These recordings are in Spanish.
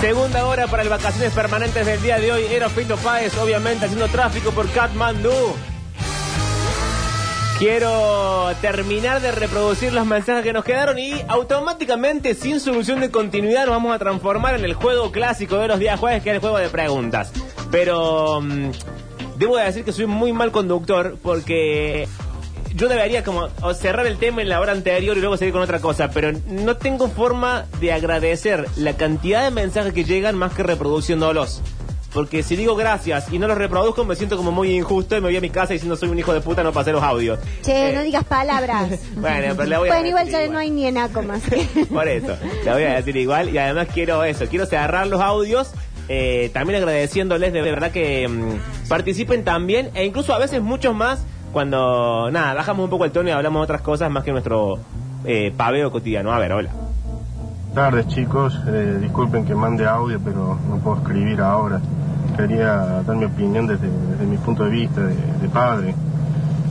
Segunda hora para el vacaciones permanentes del día de hoy. Era Fito Páez, obviamente, haciendo tráfico por Katmandú. Quiero terminar de reproducir los mensajes que nos quedaron y automáticamente, sin solución de continuidad, nos vamos a transformar en el juego clásico de los días jueves, que es el juego de preguntas. Pero mm, debo de decir que soy muy mal conductor porque yo debería como cerrar el tema en la hora anterior y luego seguir con otra cosa, pero no tengo forma de agradecer la cantidad de mensajes que llegan más que reproduciéndolos. Porque si digo gracias y no los reproduzco, me siento como muy injusto y me voy a mi casa diciendo soy un hijo de puta, no pasé los audios. Che, Eh, no digas palabras. Bueno, pero le voy a Bueno, igual ya no hay ni enaco más. Por eso, la voy a decir igual. Y además quiero eso, quiero cerrar los audios. eh, también agradeciéndoles de verdad que mm, participen también e incluso a veces muchos más cuando, nada, bajamos un poco el tono y hablamos de otras cosas más que nuestro eh, paveo cotidiano. A ver, hola. tardes chicos, Eh, disculpen que mande audio pero no puedo escribir ahora. Quería dar mi opinión desde, desde mi punto de vista de, padre.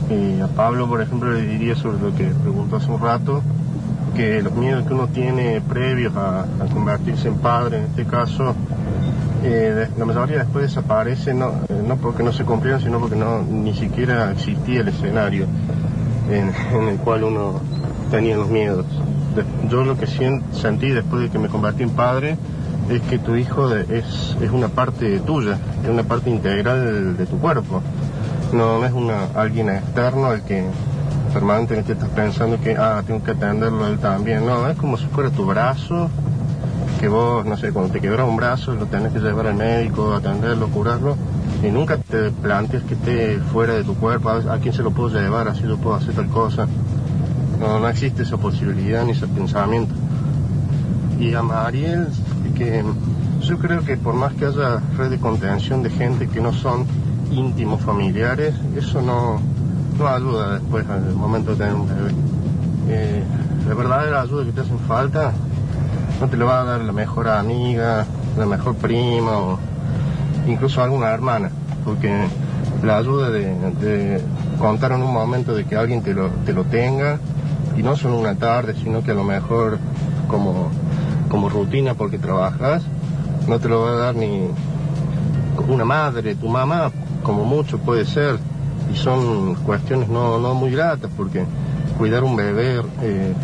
Y a Pablo, por ejemplo, le diría sobre lo que preguntó hace un rato, que los miedos que uno tiene previos a, a convertirse en padre, en este caso, eh, la mayoría después desaparece, no, eh, no porque no se cumplieron, sino porque no ni siquiera existía el escenario en, el cual uno tenía los miedos. Yo lo que sien- sentí después de que me convertí en padre es que tu hijo de- es, es una parte tuya, es una parte integral de tu cuerpo. No, no es una, alguien externo el que permanentemente estás pensando que, ah, tengo que atenderlo él también. No, es como si fuera tu brazo, que vos, no sé, cuando te quebras un brazo lo tenés que llevar al médico, atenderlo, curarlo, y nunca te planteas que esté fuera de tu cuerpo, a, quién se lo puedo llevar, así yo puedo hacer tal cosa. No, no existe esa posibilidad ni ese pensamiento. Y a Mariel, que yo creo que por más que haya red de contención de gente que no son íntimos familiares, eso no, no ayuda después al momento de tener un bebé. Eh, la verdadera ayuda que te hacen falta no te lo va a dar la mejor amiga, la mejor prima o incluso alguna hermana, porque la ayuda de, contar en un momento de que alguien te lo, te lo tenga, y no solo una tarde, sino que a lo mejor como, como rutina porque trabajas, no te lo va a dar ni una madre, tu mamá, como mucho puede ser, y son cuestiones no, no muy gratas, porque cuidar un bebé eh,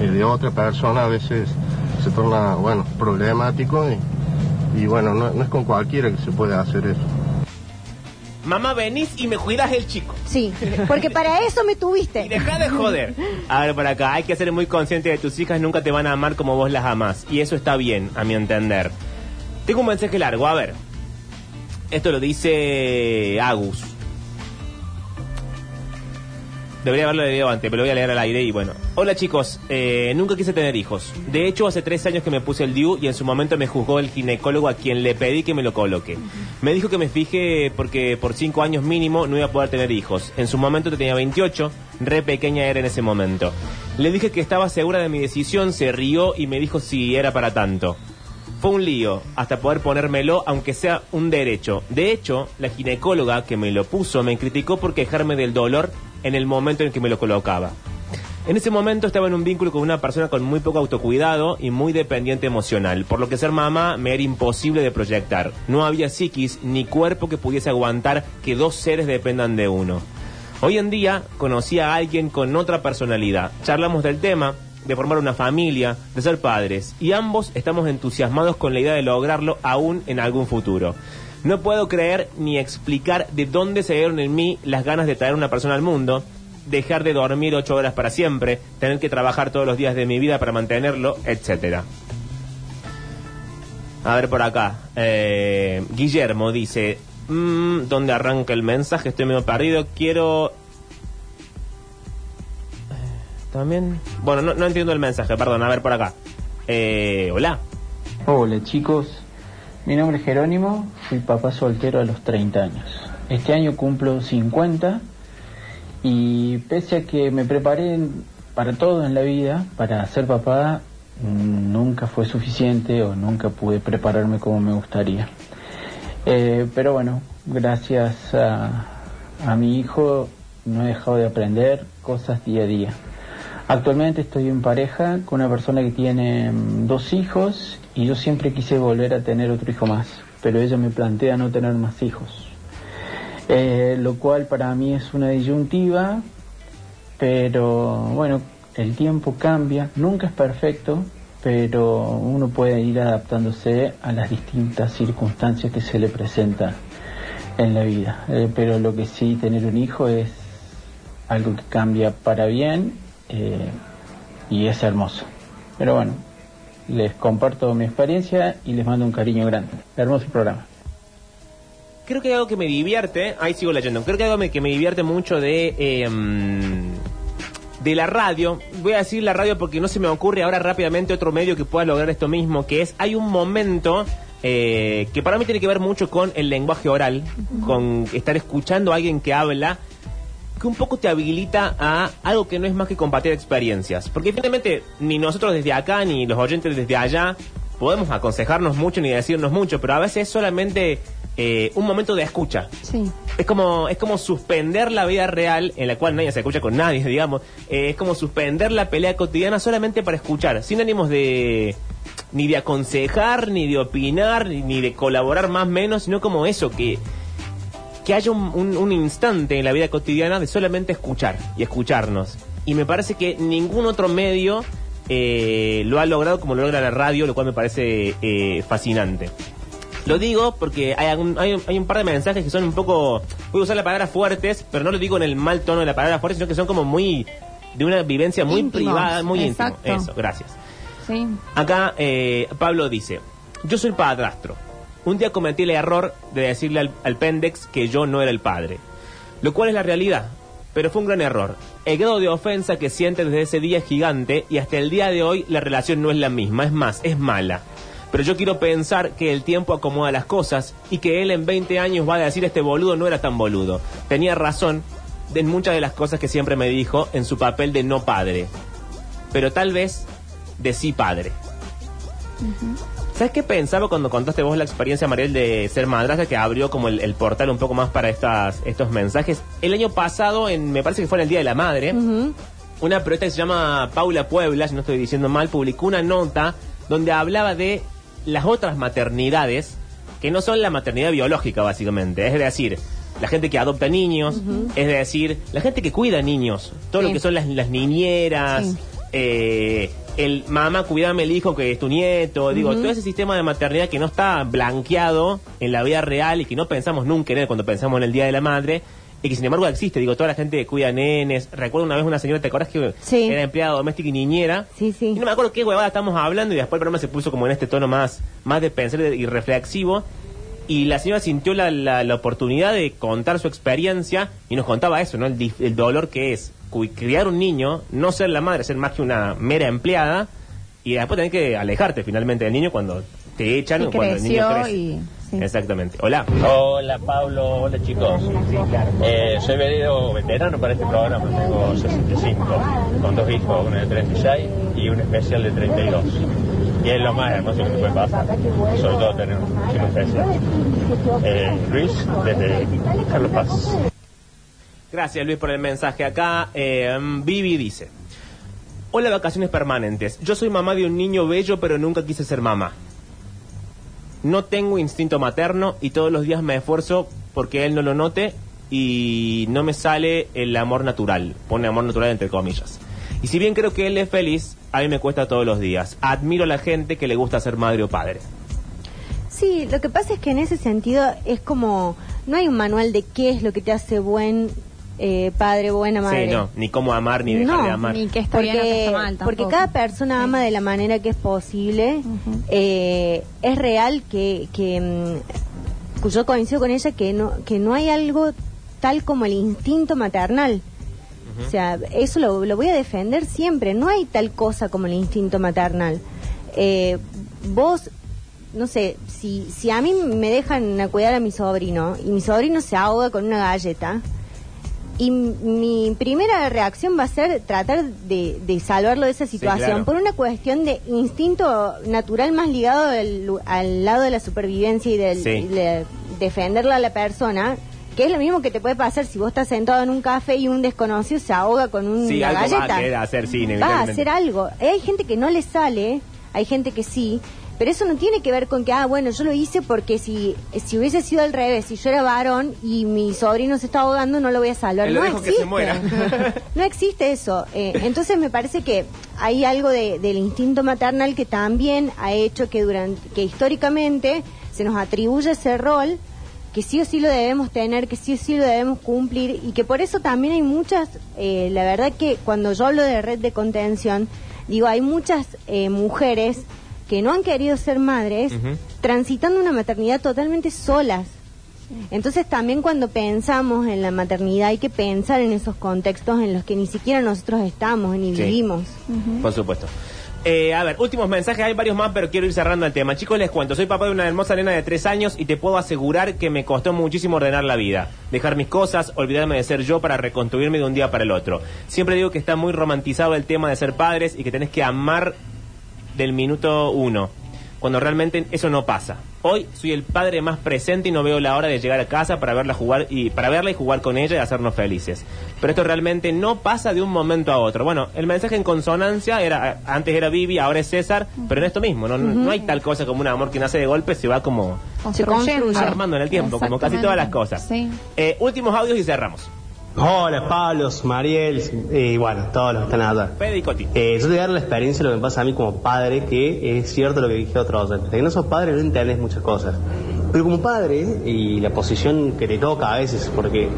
eh, de otra persona a veces se torna, bueno, problemático y, y bueno, no, no es con cualquiera que se puede hacer eso. Mamá, venís y me cuidas el chico. Sí, porque para eso me Y tuviste. deja de joder. A ver, por acá, hay que ser muy consciente de tus hijas nunca te van a amar como vos las amás. Y eso está bien, a mi entender. Tengo un mensaje largo, a ver. Esto lo dice Agus. Debería haberlo leído antes, pero lo voy a leer al aire y bueno. Hola chicos, eh, nunca quise tener hijos. De hecho, hace tres años que me puse el DIU y en su momento me juzgó el ginecólogo a quien le pedí que me lo coloque. Me dijo que me fije porque por cinco años mínimo no iba a poder tener hijos. En su momento tenía 28, re pequeña era en ese momento. Le dije que estaba segura de mi decisión, se rió y me dijo si era para tanto. Fue un lío hasta poder ponérmelo, aunque sea un derecho. De hecho, la ginecóloga que me lo puso me criticó por quejarme del dolor en el momento en que me lo colocaba. En ese momento estaba en un vínculo con una persona con muy poco autocuidado y muy dependiente emocional, por lo que ser mamá me era imposible de proyectar. No había psiquis ni cuerpo que pudiese aguantar que dos seres dependan de uno. Hoy en día conocí a alguien con otra personalidad. Charlamos del tema, de formar una familia, de ser padres, y ambos estamos entusiasmados con la idea de lograrlo aún en algún futuro. No puedo creer ni explicar de dónde se dieron en mí las ganas de traer una persona al mundo, dejar de dormir ocho horas para siempre, tener que trabajar todos los días de mi vida para mantenerlo, etcétera. A ver por acá. Eh, Guillermo dice, mm, ¿dónde arranca el mensaje? Estoy medio perdido. Quiero... También... Bueno, no, no entiendo el mensaje, perdón. A ver por acá. Eh, hola. Hola chicos, mi nombre es Jerónimo, fui papá soltero a los 30 años. Este año cumplo 50 y pese a que me preparé para todo en la vida, para ser papá nunca fue suficiente o nunca pude prepararme como me gustaría. Eh, pero bueno, gracias a, a mi hijo no he dejado de aprender cosas día a día. Actualmente estoy en pareja con una persona que tiene mm, dos hijos y yo siempre quise volver a tener otro hijo más, pero ella me plantea no tener más hijos. Eh, lo cual para mí es una disyuntiva, pero bueno, el tiempo cambia, nunca es perfecto, pero uno puede ir adaptándose a las distintas circunstancias que se le presentan en la vida. Eh, pero lo que sí, tener un hijo es algo que cambia para bien eh, y es hermoso. Pero bueno, les comparto mi experiencia y les mando un cariño grande. Hermoso programa. Creo que hay algo que me divierte, ahí sigo leyendo, creo que hay algo que me divierte mucho de... eh, de la radio, voy a decir la radio porque no se me ocurre ahora rápidamente otro medio que pueda lograr esto mismo, que es, hay un momento eh, que para mí tiene que ver mucho con el lenguaje oral, con estar escuchando a alguien que habla, que un poco te habilita a algo que no es más que compartir experiencias. Porque finalmente ni nosotros desde acá, ni los oyentes desde allá, podemos aconsejarnos mucho ni decirnos mucho, pero a veces es solamente eh, un momento de escucha. Sí. Es como, es como suspender la vida real, en la cual nadie se escucha con nadie, digamos. Eh, es como suspender la pelea cotidiana solamente para escuchar, sin ánimos de ni de aconsejar, ni de opinar, ni, ni de colaborar más menos, sino como eso, que, que haya un, un- un instante en la vida cotidiana de solamente escuchar y escucharnos. Y me parece que ningún otro medio eh, lo ha logrado como lo logra la radio, lo cual me parece eh, fascinante. Lo digo porque hay, un- hay un par de mensajes que son un poco. Voy a usar la palabra fuertes, pero no lo digo en el mal tono de la palabra fuerte, sino que son como muy. de una vivencia muy Íntimos, privada, muy exacto. íntimo. Eso, gracias. Sí. Acá eh, Pablo dice: Yo soy padrastro. Un día cometí el error de decirle al, al Pendex que yo no era el padre. Lo cual es la realidad. Pero fue un gran error. El grado de ofensa que siente desde ese día es gigante y hasta el día de hoy la relación no es la misma. Es más, es mala. Pero yo quiero pensar que el tiempo acomoda las cosas y que él en 20 años va a decir este boludo no era tan boludo. Tenía razón en muchas de las cosas que siempre me dijo en su papel de no padre. Pero tal vez de sí padre. ¿Sabes qué pensaba cuando contaste vos la experiencia, Mariel, de ser madrastra que abrió como el, el portal un poco más para estas, estos mensajes? El año pasado, en, me parece que fue en el Día de la Madre, una periodista que se llama Paula Puebla, si no estoy diciendo mal, publicó una nota donde hablaba de las otras maternidades que no son la maternidad biológica, básicamente. Es decir, la gente que adopta niños, es decir, la gente que cuida niños, todo lo que son las, las niñeras, Sí. Eh, el mamá, cuidame el hijo que es tu nieto, digo, todo ese sistema de maternidad que no está blanqueado en la vida real y que no pensamos nunca en él cuando pensamos en el Día de la Madre. Y que sin embargo existe, digo, toda la gente que cuida nenes. Recuerdo una vez una señora, ¿te acuerdas que Sí. era empleada doméstica y niñera? Sí, sí. Y no me acuerdo qué huevada estamos hablando y después el programa se puso como en este tono más, más de pensar y reflexivo. Y la señora sintió la, la, la oportunidad de contar su experiencia y nos contaba eso, ¿no? El, dolor que es criar un niño, no ser la madre, ser más que una mera empleada y después tener que alejarte finalmente del niño cuando te echan Y o cuando el niño crece. y- sí. Exactamente. Hola. Hola Pablo, hola chicos. Eh, soy venido veterano para este programa, tengo 65, con dos hijos, uno de 36 y un especial de 32. Y es lo más hermoso que te puede pasar, sobre todo tener un chico especial. Eh, Luis, desde Carlos Paz. Gracias Luis por el mensaje. Acá eh, Vivi dice, hola vacaciones permanentes. Yo soy mamá de un niño bello pero nunca quise ser mamá. No tengo instinto materno y todos los días me esfuerzo porque él no lo note y no me sale el amor natural. Pone amor natural entre comillas. Y si bien creo que él es feliz, a mí me cuesta todos los días. Admiro a la gente que le gusta ser madre o padre. Sí, lo que pasa es que en ese sentido es como, no hay un manual de qué es lo que te hace buen eh, padre, buena madre. Sí, no, ni cómo amar ni dejar No, de amar. Ni que está bien o que está mal porque tampoco. cada persona ama de la manera que es posible. Eh, es real que, que mm, yo coincido con ella que no, que no hay algo tal como el instinto maternal. O sea, eso lo, lo voy a defender siempre. No hay tal cosa como el instinto maternal. Eh, vos, no sé, si, si a mí me dejan a cuidar a mi sobrino y mi sobrino se ahoga con una galleta, y mi primera reacción va a ser tratar de, de salvarlo de esa situación claro. por una cuestión de instinto natural más ligado al, al lado de la supervivencia y del Sí. de defenderla a la persona Que es lo mismo que te puede pasar si vos estás sentado en un café y un desconocido se ahoga con un- Sí, una algo va galleta. a hacer, sí, Va a hacer algo. Hay gente que no le sale, hay gente que sí, pero eso no tiene que ver con que, ah, bueno, yo lo hice porque si, si hubiese sido al revés, si yo era varón y mi sobrino se está ahogando, no lo voy a salvar. No que existe. se muera. no existe eso. Eh, entonces me parece que hay algo de- del instinto maternal que también ha hecho que durante, que históricamente se nos atribuye ese rol que sí o sí lo debemos tener, que sí o sí lo debemos cumplir y que por eso también hay muchas, eh, la verdad que cuando yo hablo de red de contención, digo, hay muchas eh, mujeres que no han querido ser madres transitando una maternidad totalmente solas. Entonces también cuando pensamos en la maternidad hay que pensar en esos contextos en los que ni siquiera nosotros estamos ni Sí. vivimos. Por supuesto. Eh, a ver, últimos mensajes, hay varios más, pero quiero ir cerrando el tema. Chicos, les cuento, soy papá de una hermosa nena de tres años y te puedo asegurar que me costó muchísimo ordenar la vida. Dejar mis cosas, olvidarme de ser yo para reconstruirme de un día para el otro. Siempre digo que está muy romantizado el tema de ser padres y que tenés que amar del minuto uno, cuando realmente eso no pasa. Hoy soy el padre más presente y no veo la hora de llegar a casa para verla jugar y para verla y jugar con ella y hacernos felices. Pero esto realmente no pasa de un momento a otro. Bueno, el mensaje en consonancia era antes era Vivi, ahora es César, pero en esto mismo, no, no hay tal cosa como un amor que nace de golpe, se va como construye. armando en el tiempo, como casi todas las cosas. Sí. Eh, últimos audios y cerramos. Hola, Pablo, Mariel y bueno, todos los que están allá. Fede y Coti. Eh, yo te voy a dar la experiencia de lo que me pasa a mí como padre, que es cierto lo que dije otro oyente. Que no sos padre no entendés muchas cosas. Pero como padre, y la posición que te toca a veces, porque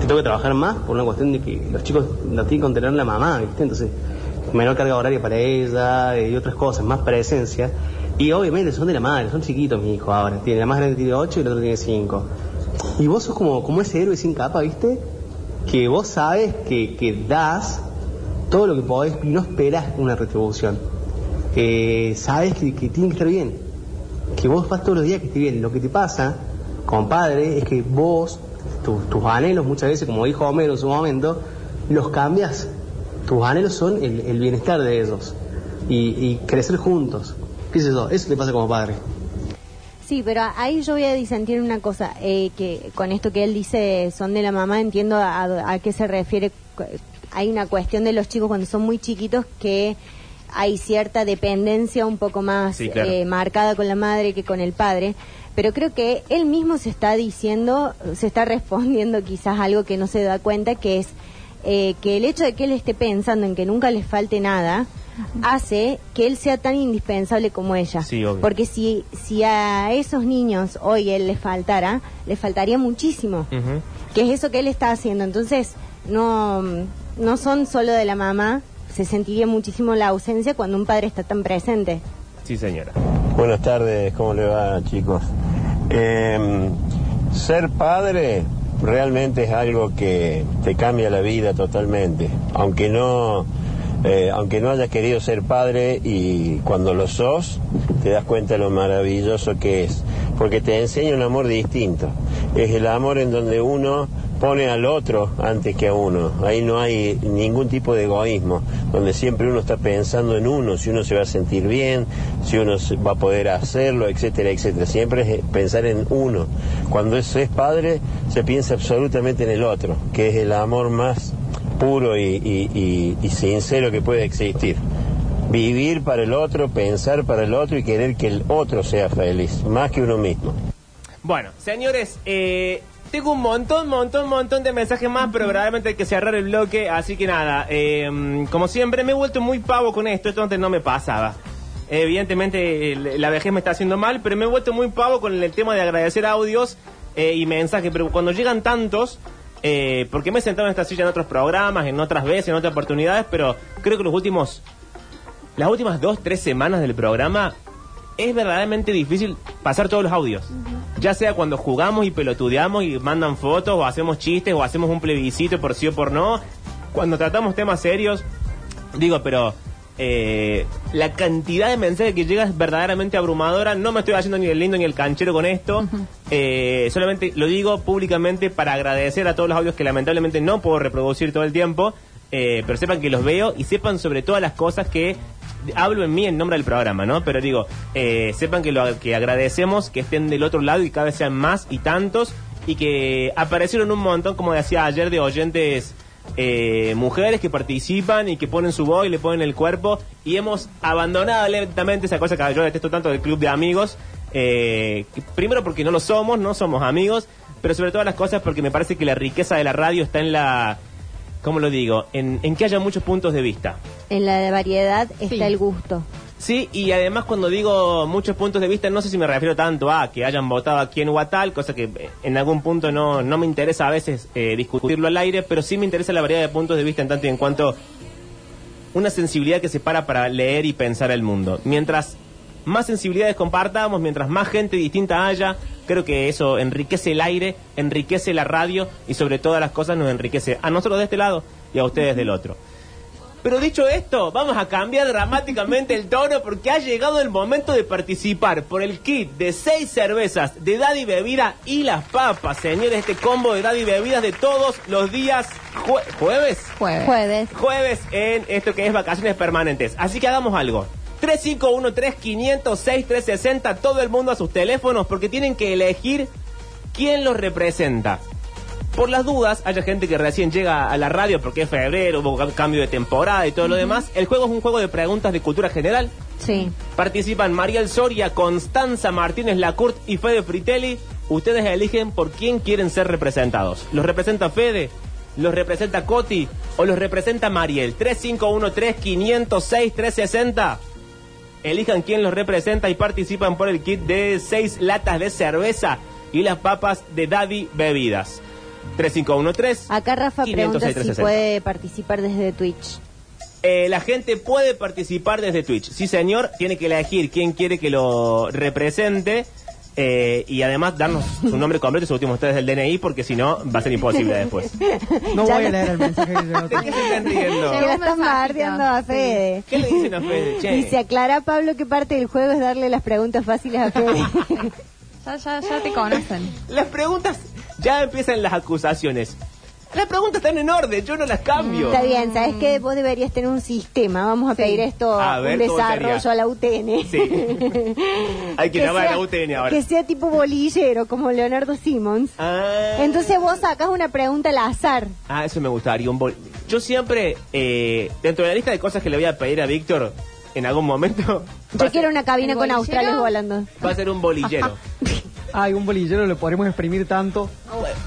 te toca trabajar más por una cuestión de que los chicos no tienen que contener la mamá, ¿viste? Entonces, menor carga horaria para ella eh, y otras cosas, más presencia. Y obviamente son de la madre, son chiquitos mis hijos ahora. Tiene, la más grande tiene 8 y el otro tiene 5. Y vos sos como, como ese héroe sin capa, ¿viste? Que vos sabes que, que das todo lo que podés y no esperas una retribución. Que sabes que, que tiene que estar bien. Que vos vas todos los días que esté bien. Lo que te pasa, como padre, es que vos, tu- tus anhelos muchas veces, como dijo Homero en su momento, los cambias. Tus anhelos son el, el bienestar de ellos. Y, y crecer juntos. ¿Qué sé yo? Eso te pasa como padre. Sí, pero ahí yo voy a disentir una cosa, eh, que con esto que él dice son de la mamá, entiendo a, a qué se refiere. Hay una cuestión de los chicos cuando son muy chiquitos que hay cierta dependencia un poco más Sí, claro. eh, marcada con la madre que con el padre, pero creo que él mismo se está diciendo, se está respondiendo quizás algo que no se da cuenta, que es eh, que el hecho de que él esté pensando en que nunca les falte nada, hace que él sea tan indispensable como ella. Sí, obvio. Porque si, si a esos niños hoy él les faltara, les faltaría muchísimo. Que es eso que él está haciendo. Entonces, no, no son solo de la mamá, se sentiría muchísimo la ausencia cuando un padre está tan presente. Sí, señora. Buenas tardes, ¿cómo le va chicos? Eh, ser padre realmente es algo que te cambia la vida totalmente, aunque no, eh, aunque no hayas querido ser padre y cuando lo sos te das cuenta de lo maravilloso que es, porque te enseña un amor distinto, es el amor en donde uno pone al otro antes que a uno. Ahí no hay ningún tipo de egoísmo, donde siempre uno está pensando en uno, si uno se va a sentir bien, si uno va a poder hacerlo, etcétera, etcétera. Siempre es pensar en uno. Cuando eso es padre, se piensa absolutamente en el otro, que es el amor más puro y, y- y- y sincero que puede existir. Vivir para el otro, pensar para el otro y querer que el otro sea feliz, más que uno mismo. Bueno, señores, eh, tengo un montón, montón, montón de mensajes más, pero verdaderamente hay que cerrar el bloque, así que nada, eh, como siempre me he vuelto muy pavo con esto, esto antes no me pasaba. Evidentemente la vejez me está haciendo mal, pero me he vuelto muy pavo con el tema de agradecer audios eh, y mensajes, pero cuando llegan tantos, eh, porque me he sentado en esta silla en otros programas, en otras veces, en otras oportunidades, pero creo que los últimos, las últimas dos, tres semanas del programa es verdaderamente difícil pasar todos los audios. Ya sea cuando jugamos y pelotudeamos y mandan fotos, o hacemos chistes, o hacemos un plebiscito por sí o por no. Cuando tratamos temas serios, digo, pero eh, la cantidad de mensajes que llega es verdaderamente abrumadora. No me estoy haciendo ni el lindo ni el canchero con esto. Eh, solamente lo digo públicamente para agradecer a todos los audios que lamentablemente no puedo reproducir todo el tiempo. eh, pero sepan que los veo y sepan sobre todas las cosas que hablo en mí en nombre del programa, ¿no? Pero digo, eh, sepan que lo que agradecemos que estén del otro lado y cada vez sean más y tantos y que aparecieron un montón, como decía ayer, de oyentes eh, mujeres que participan y que ponen su voz y le ponen el cuerpo y hemos abandonado lentamente esa cosa que yo detesto tanto del club de amigos. eh, primero porque no lo somos, no somos amigos, pero sobre todas las cosas porque me parece que la riqueza de la radio está en la... ¿Cómo lo digo? En, en que haya muchos puntos de vista. En la variedad está Sí. el gusto. Sí, y además cuando digo muchos puntos de vista, no sé si me refiero tanto a que hayan votado aquí en Huatal, cosa que eh, en algún punto no, no me interesa a veces eh, discutirlo al aire, pero sí me interesa la variedad de puntos de vista en tanto y en cuanto una sensibilidad que se para para leer y pensar el mundo. Mientras más sensibilidades compartamos, mientras más gente distinta haya, creo que eso enriquece el aire, enriquece la radio y sobre todas las cosas nos enriquece a nosotros de este lado y a ustedes del otro. Pero dicho esto, vamos a cambiar dramáticamente el tono porque ha llegado el momento de participar por el kit de seis cervezas de Daddy Bebida y las papas, señores, este combo de Daddy Bebidas de todos los días jue- jueves. Jueves. Jueves. Jueves en esto que es vacaciones permanentes. Así que hagamos algo. 351-3506-360, todo el mundo a sus teléfonos porque tienen que elegir quién los representa. Por las dudas, haya gente que recién llega a la radio porque es febrero, hubo cam- cambio de temporada y todo lo demás. El juego es un juego de preguntas de cultura general. Sí. Participan Mariel Soria, Constanza Martínez Lacourt y Fede Fritelli. Ustedes eligen por quién quieren ser representados. ¿Los representa Fede? ¿Los representa Coti? ¿O los representa Mariel? 3513-506-360. Elijan quién los representa y participan por el kit de seis latas de cerveza y las papas de Daddy Bebidas. 3513. Acá Rafa pregunta 506, si 360. puede participar desde Twitch. Eh, la gente puede participar desde Twitch. Sí, señor, tiene que elegir quién quiere que lo represente eh, y además darnos su nombre completo y sus últimos tres del DNI porque si no va a ser imposible después. No Ya voy a leer el mensaje que llegó. ¿De qué se están riendo? Lo bardeando a Sí. Fede. ¿Qué le dicen a Fede? Che. Dice, aclara Pablo que parte del juego es darle las preguntas fáciles a Fede. Ya, ya, ya te conocen. Las preguntas, ya empiezan las acusaciones. Las preguntas están en orden, yo no las cambio. Está bien, ¿sabes qué? Vos deberías tener un sistema. Vamos a pedir esto, A ver, un ¿cómo desarrollo a la UTN. Sí. Hay que llamar a la UTN ahora. Que sea tipo bolillero, como Leonardo Simmons. Ah. Entonces vos sacas una pregunta al azar. Ah, eso me gustaría. Un bol- Yo siempre, eh, dentro de la lista de cosas que le voy a pedir a Víctor en algún momento, Yo quiero una cabina ¿El con australes volando. va a ser un bolillero. Ay, un bolillero lo podremos exprimir tanto.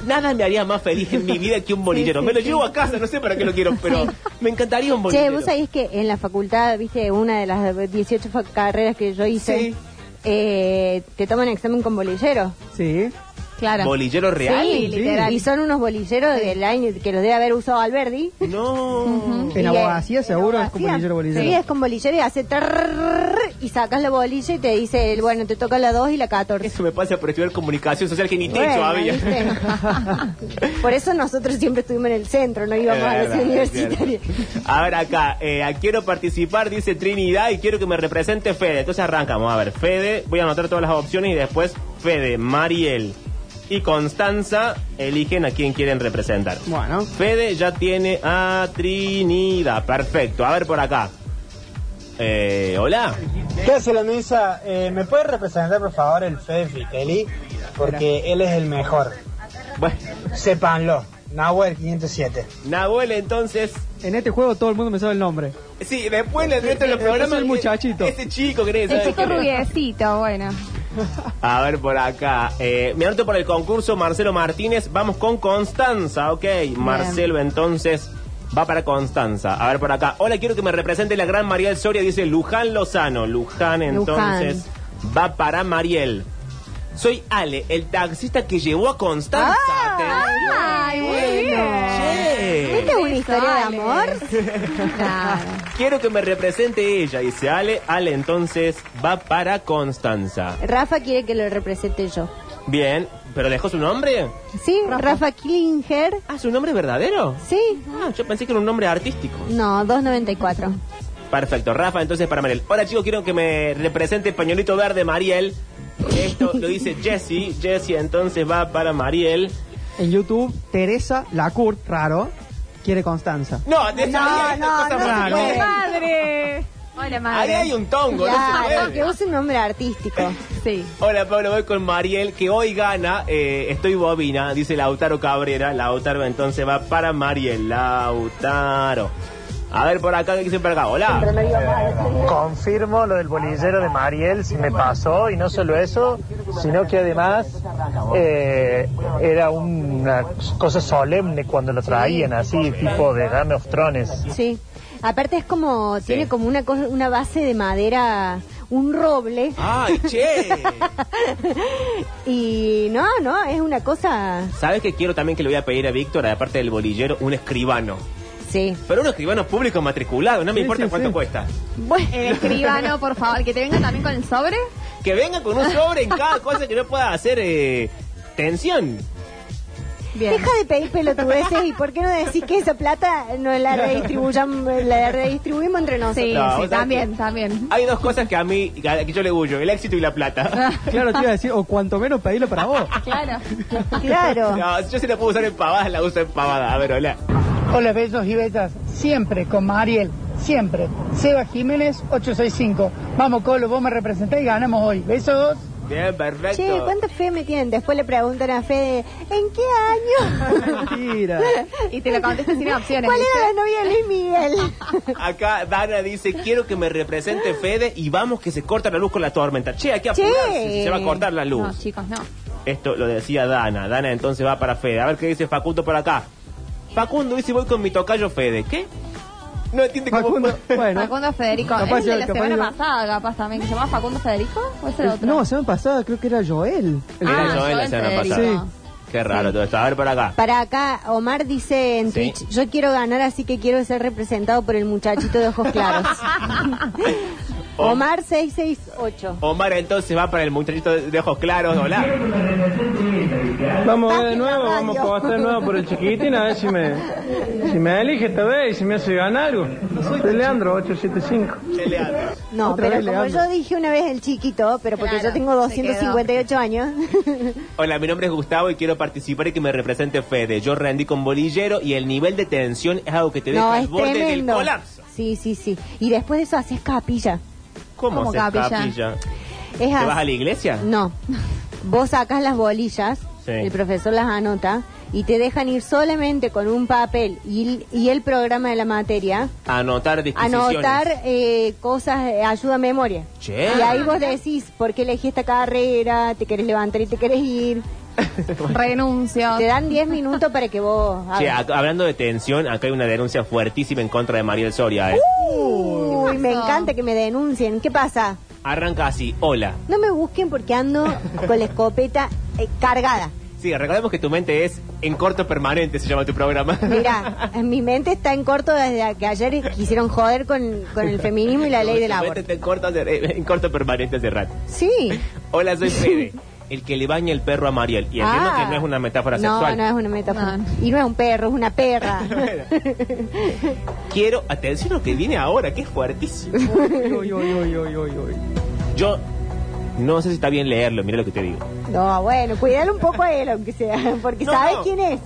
Nada me haría más feliz en mi vida que un bolillero. me lo llevo a casa, no sé para qué lo quiero, pero me encantaría un Che, bolillero. vos sabés que en la facultad, viste, una de las 18 fa- carreras que yo hice, Sí. eh, te toman examen con bolillero. Sí. Claro. ¿Bolillero real? Sí, literal. Y son unos bolilleros del año que los debe haber usado Alberdi. No. En Y, abogacía seguro en es con abogacía. bolillero, bolillero. Sí, es con bolillero y hace trrrr, y sacas la bolilla y te dice, bueno, te toca la 2 y la 14. Eso me pasa por estudiar comunicación social que ni techo Bueno, había. ¿viste? Por eso nosotros siempre estuvimos en el centro, no íbamos Es a las verdad, es cierto. A ver acá, eh, quiero participar, dice Trinidad, y quiero que me represente Fede. Entonces arrancamos. A ver, Fede, voy a anotar todas las opciones y después Fede, Mariel y Constanza eligen a quién quieren representar. Bueno. Fede ya tiene a Trinidad. Perfecto. A ver por acá. Eh, Hola. ¿Qué hace la mesa? Eh, ¿Me puede representar por favor el Fede Fritelli? Porque él es el mejor. Bueno, Sépanlo. Nahuel 507. Nahuel entonces. En este juego todo el mundo me sabe el nombre. Sí, después le resto los Ese programas. el muchachito. Ese chico, ¿crees? El chico rubiecito, bueno. A ver por acá. Eh, me anoto por el concurso Marcelo Martínez. Vamos con Constanza, ok. Marcelo entonces va para Constanza. A ver por acá. Hola, quiero que me represente la gran Mariel Soria. Dice Luján Lozano. Luján entonces va para Mariel. Soy Ale, el taxista que llevó a Constanza. Ay, muy bien. Che. ¿Esta es una historia de amor? Claro. Quiero que me represente ella, dice Ale. Ale entonces va para Constanza. Rafa quiere que lo represente yo. Bien, ¿pero dejó su nombre? ¿Sí? Rafa Klinger. Ah, ¿su nombre verdadero? Sí. Ah, yo pensé que era un nombre artístico. No, 294. Perfecto, Rafa, entonces para Mariel. Hola chicos, quiero que me represente pañuelito verde Mariel. Esto lo dice Jesse. Jesse entonces va para Mariel. En YouTube, Teresa Lacourt, raro, quiere Constanza. No, de No, no, no se más puede. ¡Madre! Hola, Ahí madre. hay un tongo, no se puede. que use un nombre artístico. Sí. Hola Pablo, voy con Mariel, que hoy gana. eh, estoy bobina, dice Lautaro Cabrera. Lautaro entonces va para Mariel. Lautaro. A ver por acá, ¿qué dicen por acá? Hola. Confirmo lo del bolillero de Mariel, si me pasó, y no solo eso, sino que además eh, era una cosa solemne cuando lo traían, así, tipo de Game of Thrones. Sí. Aparte es como, tiene como una cosa, una base de madera, un roble. ¡Ay, che! Y no, no, es una cosa, ¿Sabes que quiero también que le voy a pedir a Víctor, aparte del bolillero, un escribano? Sí. Pero un escribano público matriculado, no me Sí, importa sí, cuánto sí. cuesta. Bueno, El escribano, por favor, que te venga también con el sobre. Que venga con un sobre en cada cosa que no pueda hacer eh, tensión. Bien. deja de pedir pelotudeces y por qué no decís que esa plata no la redistribuyamos, la redistribuimos entre nosotros. Sí, No, sí, ¿vos sabés también, también. Hay dos cosas que a mí, que yo le huyo, el éxito y la plata. Claro, te iba a decir, o cuanto menos pedirlo para vos. Claro. Claro. No, yo si la puedo usar en pavadas, la uso en pavadas. A ver, hola. Hola, besos y betas. Siempre con Mariel. Siempre. Seba Jiménez, 865. Vamos, Colo, vos me representás y ganamos hoy. Besos. Bien, perfecto. Che, ¿cuánta fe me tienen? Después le preguntan a Fede, ¿en qué año? Mentira. Y te lo contestas sin opciones. ¿Cuál era la novia de Luis Miguel? Acá Dana dice, quiero que me represente Fede y vamos que se corta la luz con la tormenta. Che, Che. apurarse, se va a cortar la luz. No, chicos, no. Esto lo decía Dana. Dana entonces va para Fede. A ver qué dice Facundo por acá. Facundo dice, voy con mi tocayo Fede. ¿Qué? No entiende cómo... Facundo, bueno. Facundo Federico. Capaz ¿Es el de la capaz semana pasada, capaz también, que se llama Facundo Federico? ¿O es el otro? No, semana pasada creo que era Joel. El Era Ah, Joel la semana Federico. pasada. Sí. Qué raro todo esto. A ver por acá. Para acá, Omar dice en Sí. Twitch, yo quiero ganar, así que quiero ser representado por el muchachito de ojos claros. Omar 668. Omar entonces va para el muchachito de ojos claros. Hola. Vamos a ver de nuevo, vamos a apostar de nuevo por el chiquitín a ver si me, si me elige esta vez y si me hace ganar algo. Soy Leandro, 875. Che, Leandro. No, Otra pero vez como Leandro. yo dije una vez el chiquito, pero porque Claro, yo tengo se quedó. 258 años. Hola, mi nombre es Gustavo y quiero participar y que me represente Fede. Yo rendí con bolillero y el nivel de tensión es algo que te deja no, al es borde del tremendo. colapso. Sí, sí, sí. Y después de eso haces capilla. ¿Cómo, ¿Cómo capilla? capilla? Es ¿Te vas a la iglesia? No. Vos sacas las bolillas, Sí. el profesor las anota y te dejan ir solamente con un papel y, y el programa de la materia. Anotar disquisiciones. Anotar eh, cosas, eh, ayuda a memoria. Che. Y ahí vos decís, ¿por qué elegí esta carrera? ¿Te querés levantar y te querés ir? Renuncio. Te dan 10 minutos para que vos... Che, hagas. ac- hablando de tensión, acá hay una denuncia fuertísima en contra de Mariel Soria. ¿eh? Uy, me encanta que me denuncien. ¿Qué pasa? Arranca así, hola. No me busquen porque ando con la escopeta eh, cargada. Sí, recordemos que tu mente es en corto permanente, se llama tu programa. Mira, en mi mente está en corto desde que ayer quisieron joder con, con el feminismo y la ley del Tu mente aborto. está en corto, hace- en corto permanente hace rato. Sí. Hola, soy Fede, el que le baña el perro a Mariel. Y entiendo Ah. que no es una metáfora No, sexual. no es una metáfora. No. Y no es un perro, es una perra. Quiero, atención a lo que viene ahora, que es fuertísimo. Uy, uy, uy, uy, uy, uy. Yo no sé si está bien leerlo, mira lo que te digo. No, bueno, cuidalo un poco a él, aunque sea, porque No, ¿sabes no. quién es?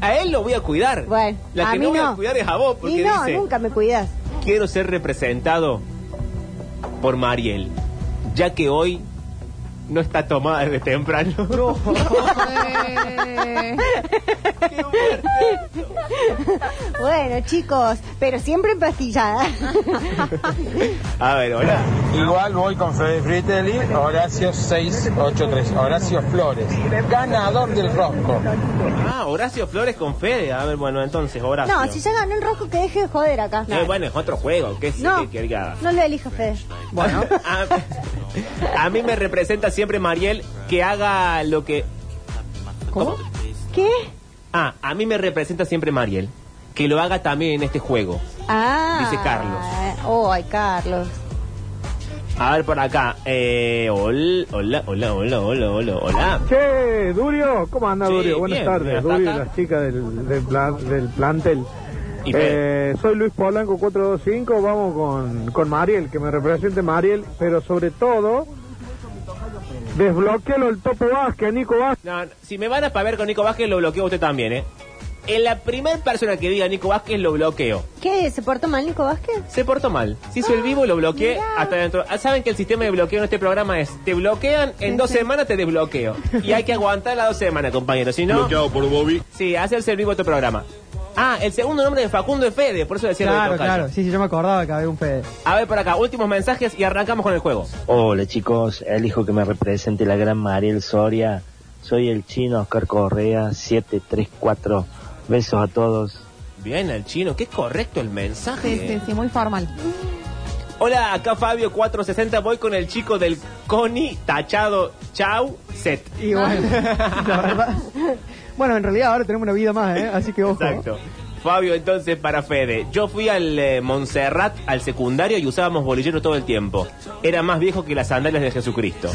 A él lo voy a cuidar. Bueno, La a que mí no voy no. a cuidar es a vos, porque y no, dice, nunca me cuidas. quiero ser representado por Mariel, ya que hoy no está tomada desde temprano. Eh, Bueno, chicos, pero siempre empastillada. A ver, hola. Igual voy con Fede Fritelli, Horacio 683, Horacio Flores, ganador del rosco. Ah, Horacio Flores con Fede. A ver, bueno, entonces, Horacio. No, si ya ganó el rojo, que deje de joder acá. Eh, bueno, es otro juego. ¿Qué es No. que que? No lo elija Fede. Bueno, a, mí me representa siempre Mariel que haga lo que. ¿Cómo? ¿Qué? Ah, a mí me representa siempre Mariel que lo haga también en este juego. Ah. Dice Carlos. Oh, ay, Carlos. A ver por acá. Eh, hol- hola, hola, hola, hola, hola, hola. Che, Durio, ¿cómo anda Sí, Durio? Buenas bien, tardes, Durio las chicas del, del, plan- del plantel. Eh, soy Luis Polanco 425, vamos con, con Mariel, que me represente Mariel, pero sobre todo, desbloquealo el Topo Vázquez, Nico Vázquez. No, no, si me van a paver con Nico Vázquez, lo bloqueo usted también, ¿eh? En la primera persona que diga Nico Vázquez lo bloqueo. ¿Qué? ¿Se portó mal Nico Vázquez? Se portó mal. Se hizo el vivo, lo bloqueé hasta dentro. Ah, Saben que el sistema de bloqueo en este programa es: te bloquean, en dos semanas te desbloqueo. Y hay que aguantar las dos semanas, compañeros. Si no. Bloqueado por Bobby. Sí, hacerse el vivo este programa. Ah, el segundo nombre de Facundo es Fede, por eso decía lo de Claro, claro. Sí, sí, yo me acordaba que había un Fede. A ver por acá, últimos mensajes y arrancamos con el juego. Hola chicos, elijo que me represente la gran Mariel Soria. Soy el chino Oscar Correa 734. Besos a todos. Bien, el chino, qué correcto el mensaje. Sí, sí, sí, muy formal. Hola, acá Fabio 460, voy con el chico del Coni tachado Chau Set. Y bueno, la verdad. Bueno, en realidad ahora tenemos una vida más, ¿eh? Así que ojo. Exacto. Fabio, entonces, para Fede. Yo fui al eh, Montserrat, al secundario, y usábamos bolillero todo el tiempo. Era más viejo que las sandalias de Jesucristo.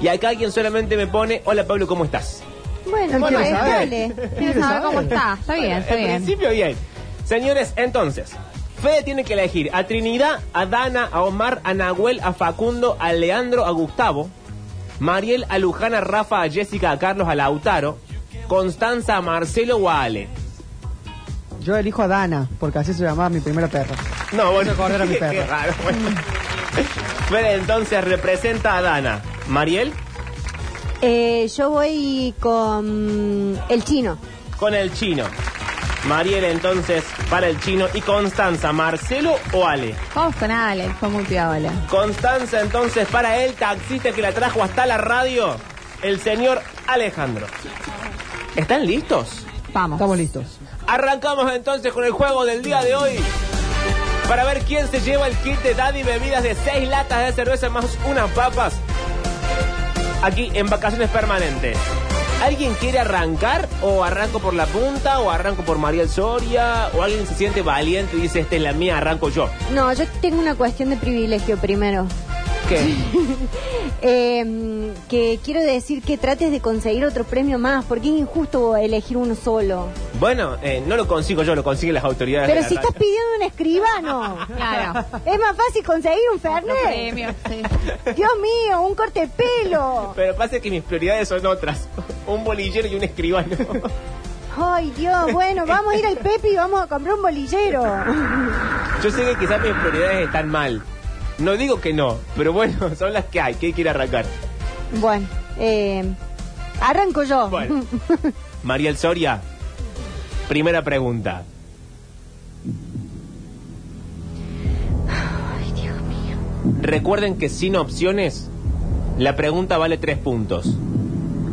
Y acá alguien solamente me pone, hola Pablo, ¿cómo estás? Bueno, Bueno, pues, saber. dale. Quiero saber cómo está. Está bien, está en bien. principio bien. Señores, entonces, Fede tiene que elegir a Trinidad, a Dana, a Omar, a Nahuel, a Facundo, a Leandro, a Gustavo, Mariel, a Luján, a Rafa, a Jessica, a Carlos, a Lautaro, Constanza, Marcelo o a Ale. Yo elijo a Dana, porque así se llamaba mi primera perra. No, bueno, correr a mi qué raro. bueno. Fede entonces representa a Dana. Mariel, Eh, yo voy con el chino. con el chino. Mariel entonces para el chino y Constanza, Marcelo o Ale. Vamos con Ale, fue muy piola. Constanza entonces para el taxista que la trajo hasta la radio, el señor Alejandro. ¿Están listos? Vamos. Estamos listos. Arrancamos entonces con el juego del día de hoy. Para ver quién se lleva el kit de Daddy Bebidas de 6 latas de cerveza más unas papas. Aquí en vacaciones permanentes. ¿Alguien quiere arrancar? ¿O arranco por la punta? ¿O arranco por Mariel Soria? ¿O alguien se siente valiente y dice, esta es la mía, arranco yo? No, yo tengo una cuestión de privilegio primero. ¿Qué? Eh, que quiero decir que trates de conseguir otro premio más, porque es injusto elegir uno solo. Bueno, eh, no lo consigo yo, lo consiguen las autoridades. de Pero la si radio. estás pidiendo un escribano, Claro. es más fácil conseguir un Otro Fernet. premio, sí. Dios mío, un corte de pelo. Pero pasa que mis prioridades son otras. Un bolillero y un escribano. Ay, Dios, bueno, vamos a ir al Pepe y vamos a comprar un bolillero. Yo sé que quizás mis prioridades están mal. No digo que no, pero bueno, son las que hay. ¿Qué quiere arrancar? Bueno, eh, arranco yo. Bueno. Mariel Soria, primera pregunta. Recuerden que sin opciones, la pregunta vale tres puntos.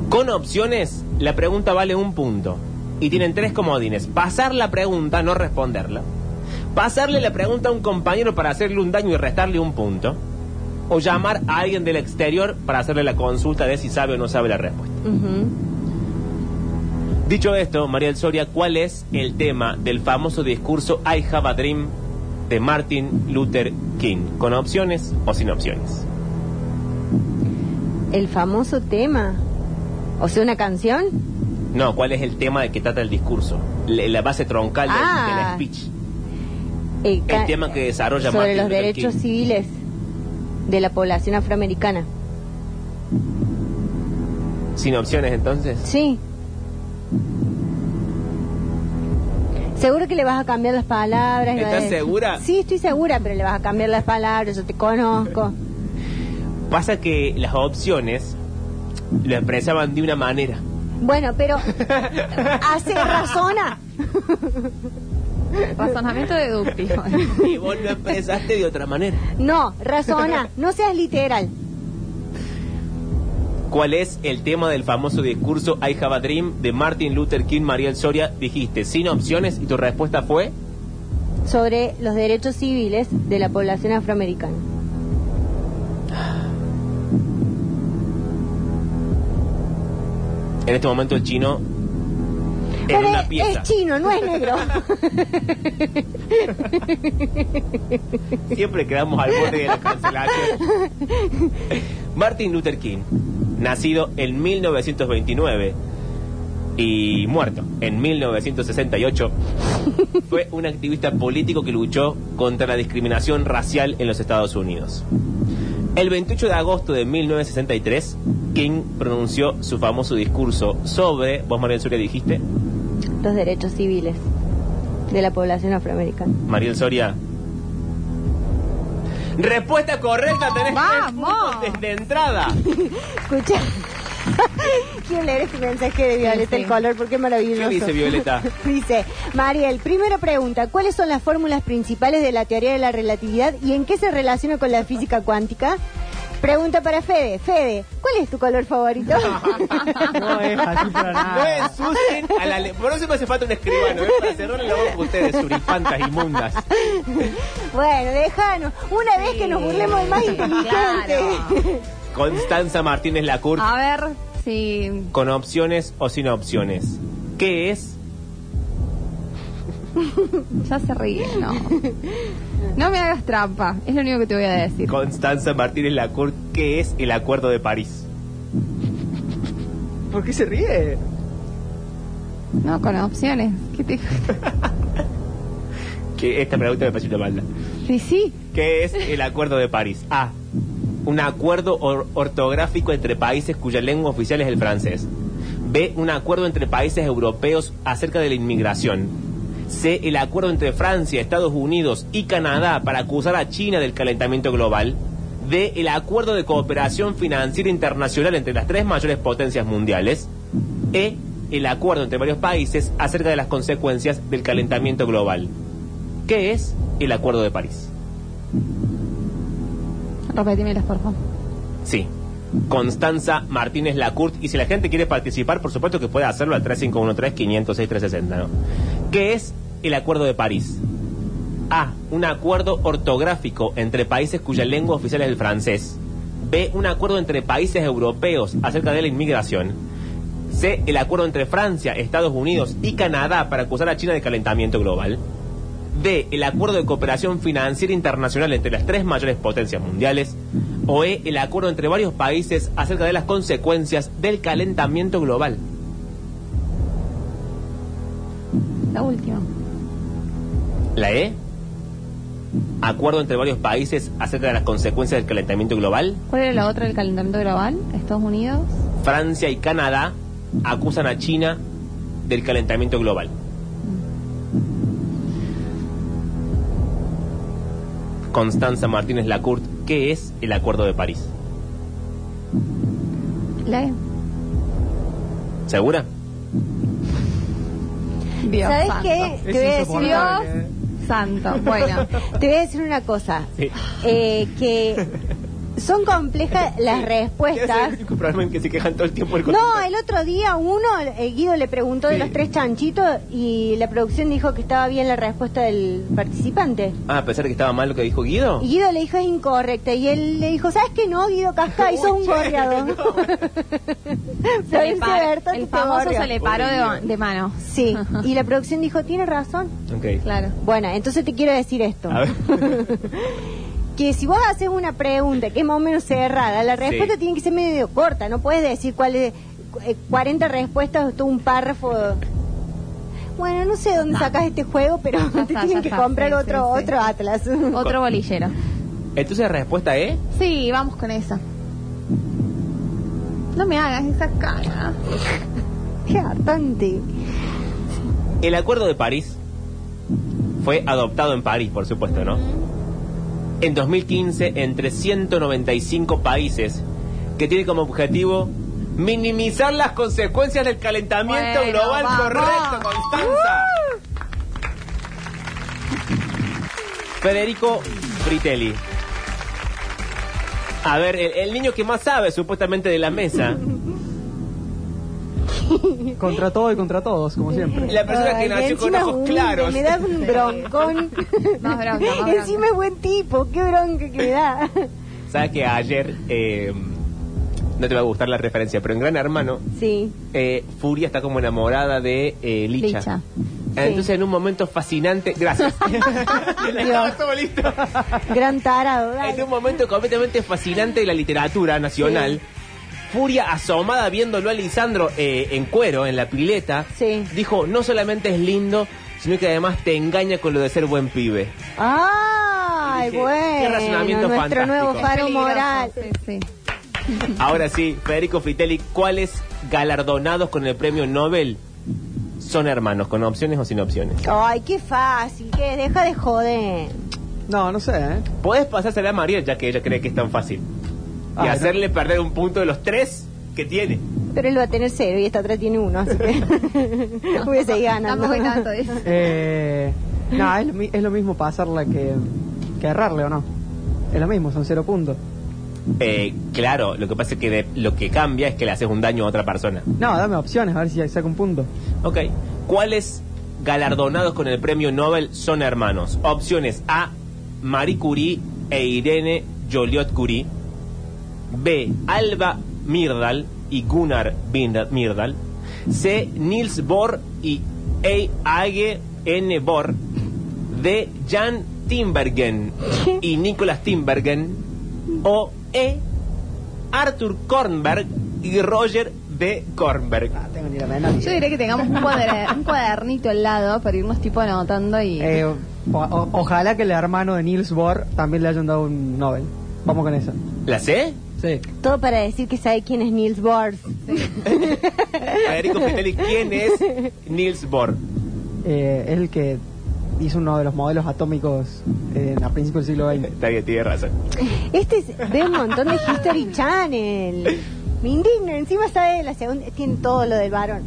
Con opciones, la pregunta vale un punto. Y tienen tres comodines. Pasar la pregunta, no responderla. Pasarle la pregunta a un compañero para hacerle un daño y restarle un punto. O llamar a alguien del exterior para hacerle la consulta de si sabe o no sabe la respuesta. Dicho esto, María Soria, ¿cuál es el tema del famoso discurso I Have a Dream de Martin Luther King? ¿Con opciones o sin opciones? El famoso tema. O sea, una canción. No, ¿cuál es el tema de que trata el discurso? Le- La base troncal del, Ah. del speech. El tema que desarrolla sobre Martin los Luther derechos King. civiles de la población afroamericana. ¿Sin opciones entonces? Sí. Seguro que le vas a cambiar las palabras. ¿Estás decir- segura? Sí, estoy segura, pero le vas a cambiar las palabras, yo te conozco. Pasa que las opciones lo expresaban de una manera. Bueno, pero hace razona. Razonamiento deductivo. Y vos lo expresaste de otra manera. No, razona, no seas literal. ¿Cuál es el tema del famoso discurso I Have a Dream de Martin Luther King, Mariel Soria? Dijiste sin opciones y tu respuesta fue Sobre los derechos civiles de la población afroamericana. en este momento el chino en Pero una es, pieza. es chino, no es negro. Siempre quedamos al borde de la cancelación. Martin Luther King, nacido en 1929 y muerto en 1968, fue un activista político que luchó contra la discriminación racial en los Estados Unidos. El 28 de agosto de 1963, King pronunció su famoso discurso sobre, vos María Soria dijiste, los derechos civiles de la población afroamericana. Mariel Soria. Respuesta correcta, tenés ¡Vamos! puntos desde entrada. Escucha. Quiero leer este mensaje de Violeta, Sí, sí. el color, porque es maravilloso. ¿Qué dice Violeta? Dice, Mariel, primera pregunta, ¿cuáles son las fórmulas principales de la teoría de la relatividad y en qué se relaciona con la física cuántica? Pregunta para Fede. Fede, ¿cuál es tu color favorito? No es así para No nada. ensucien a la... le- Por eso me hace falta un escribano, ¿eh? para cerrarle la boca a ustedes, surifantas inmundas. bueno, déjanos. Una vez que nos burlemos del más inteligente. Constanza Martínez Lacour, A ver si. con opciones o sin opciones. ¿Qué es? Ya se ríe, no. No me hagas trampa, es lo único que te voy a decir. Constanza Martínez Lacour, ¿qué es el Acuerdo de París? ¿Por qué se ríe? No, con opciones. ¿Qué te... Que esta pregunta me parece una maldad. Sí, sí. ¿Qué es el Acuerdo de París? A. Un acuerdo or- ortográfico entre países cuya lengua oficial es el francés. B. Un acuerdo entre países europeos acerca de la inmigración. C. El acuerdo entre Francia, Estados Unidos y Canadá para acusar a China del calentamiento global. D. El acuerdo de cooperación financiera internacional entre las tres mayores potencias mundiales. E. El acuerdo entre varios países acerca de las consecuencias del calentamiento global. ¿Qué es el Acuerdo de París? Repetímelas, por favor. Sí. Constanza Martínez Lacourt. Y si la gente quiere participar, por supuesto que puede hacerlo al 3513-506-360, ¿no? ¿Qué es el Acuerdo de París? A. Un acuerdo ortográfico entre países cuya lengua oficial es el francés. B. Un acuerdo entre países europeos acerca de la inmigración. C. El acuerdo entre Francia, Estados Unidos y Canadá para acusar a China de calentamiento global. D. El acuerdo de cooperación financiera internacional entre las tres mayores potencias mundiales. O E. El acuerdo entre varios países acerca de las consecuencias del calentamiento global. La última. La E. Acuerdo entre varios países acerca de las consecuencias del calentamiento global. ¿Cuál era la otra del calentamiento global? Estados Unidos. Francia y Canadá acusan a China del calentamiento global. Constanza Martínez Lacourt, ¿qué es el Acuerdo de París? La E. ¿Segura? Dios ¿Sabes santo. qué? Te voy a decir Dios santo. Bueno. Te voy a decir una cosa. Sí. Eh, que son complejas las Es respuestas. el único problema en que se quejan todo el tiempo del No, el otro día uno, el Guido le preguntó de Sí. los tres chanchitos y la producción dijo que estaba bien la respuesta del participante. Ah, a pesar de que estaba mal lo que dijo Guido. Y Guido le dijo es incorrecta y él le dijo, ¿sabes qué no, Guido Casca? Y sos un gorriado. no. Se le paró- el famoso se le paró de, de mano. Sí, y la producción dijo, tiene razón. Ok. Claro. Bueno, entonces te quiero decir esto. A ver. Que si vos haces una pregunta que es más o menos cerrada, la respuesta Sí. tiene que ser medio corta, no puedes decir cuál es eh, 40 respuestas o todo un párrafo. Bueno, no sé dónde sacas este juego, pero Ya te está, tienen que está, comprar sí, otro sí, sí. otro Atlas. Otro bolillero. Entonces, respuesta E. Sí, vamos con esa. No me hagas esa cara. Qué hartante. El Acuerdo de París fue adoptado en París, por supuesto, ¿no? En 2015, entre 195 países, que tiene como objetivo minimizar las consecuencias del calentamiento Bueno, global. vamos. Correcto, Constanza. Federico Fritelli. A ver, el, el niño que más sabe supuestamente de la mesa. Contra todo y contra todos, como siempre. La persona que nació con ojos humilde, claros. Me da un broncón. Más bronca, más bronca. Encima es buen tipo, qué bronca que me da. ¿Sabes que ayer, eh, no te va a gustar la referencia, pero en Gran Hermano, Sí. eh, Furia está como enamorada de eh, Licha. Licha. Entonces, en un momento fascinante. Gracias. Listo. Gran tarado. dale. En un momento completamente fascinante de la literatura nacional. Furia, asomada viéndolo a Lisandro eh, en cuero, en la pileta, Sí. dijo: No solamente es lindo, sino que además te engaña con lo de ser buen pibe. Ay, Dije, bueno. qué razonamiento nuestro fantástico. nuevo faro moral. Sí, sí. Ahora sí, Federico Fritelli, ¿cuáles galardonados con el premio Nobel son hermanos, con opciones o sin opciones. Ay, qué fácil, que deja de joder. No, no sé, ¿eh? Podés pasársela a Mariel, ya que ella cree que es tan fácil. Y Ay, no. hacerle perder un punto de los tres que tiene. Pero él va a tener cero y esta otra tiene uno, así que seguir ganando. Tampoco hay tanto de eso. Eh, no, es lo, mi- es lo mismo pasarla que, que errarle, ¿o no? Es lo mismo, son cero puntos. Eh, claro, lo que pasa es que de- lo que cambia es que le haces un daño a otra persona. No, dame opciones, a ver si saca un punto. Ok. ¿Cuáles galardonados con el premio Nobel son hermanos? Opciones A. Marie Curie e Irene Joliot Curie. B. Alba Myrdal y Gunnar Myrdal. C. Niels Bohr y A. Age N. Bohr. D. Jan Timbergen y Nicolas Timbergen. O E. Arthur Kornberg y Roger D. Kornberg. tengo ni la menor Yo diría que tengamos un, cuader- un cuadernito al lado para irnos tipo anotando y... Eh, o- o- ojalá que el hermano de Niels Bohr también le hayan dado un Nobel. Vamos con esa. ¿La C? Sí. Todo para decir que sabe quién es Niels Bohr. Federico Fitelli, ¿quién es Niels Bohr? Eh, es el que hizo uno de los modelos atómicos eh, a principios del siglo XX. Está bien, tiene razón. Este es- ve un montón de History Channel. Me indigno, encima sabe de la segunda, tiene todo lo del varón.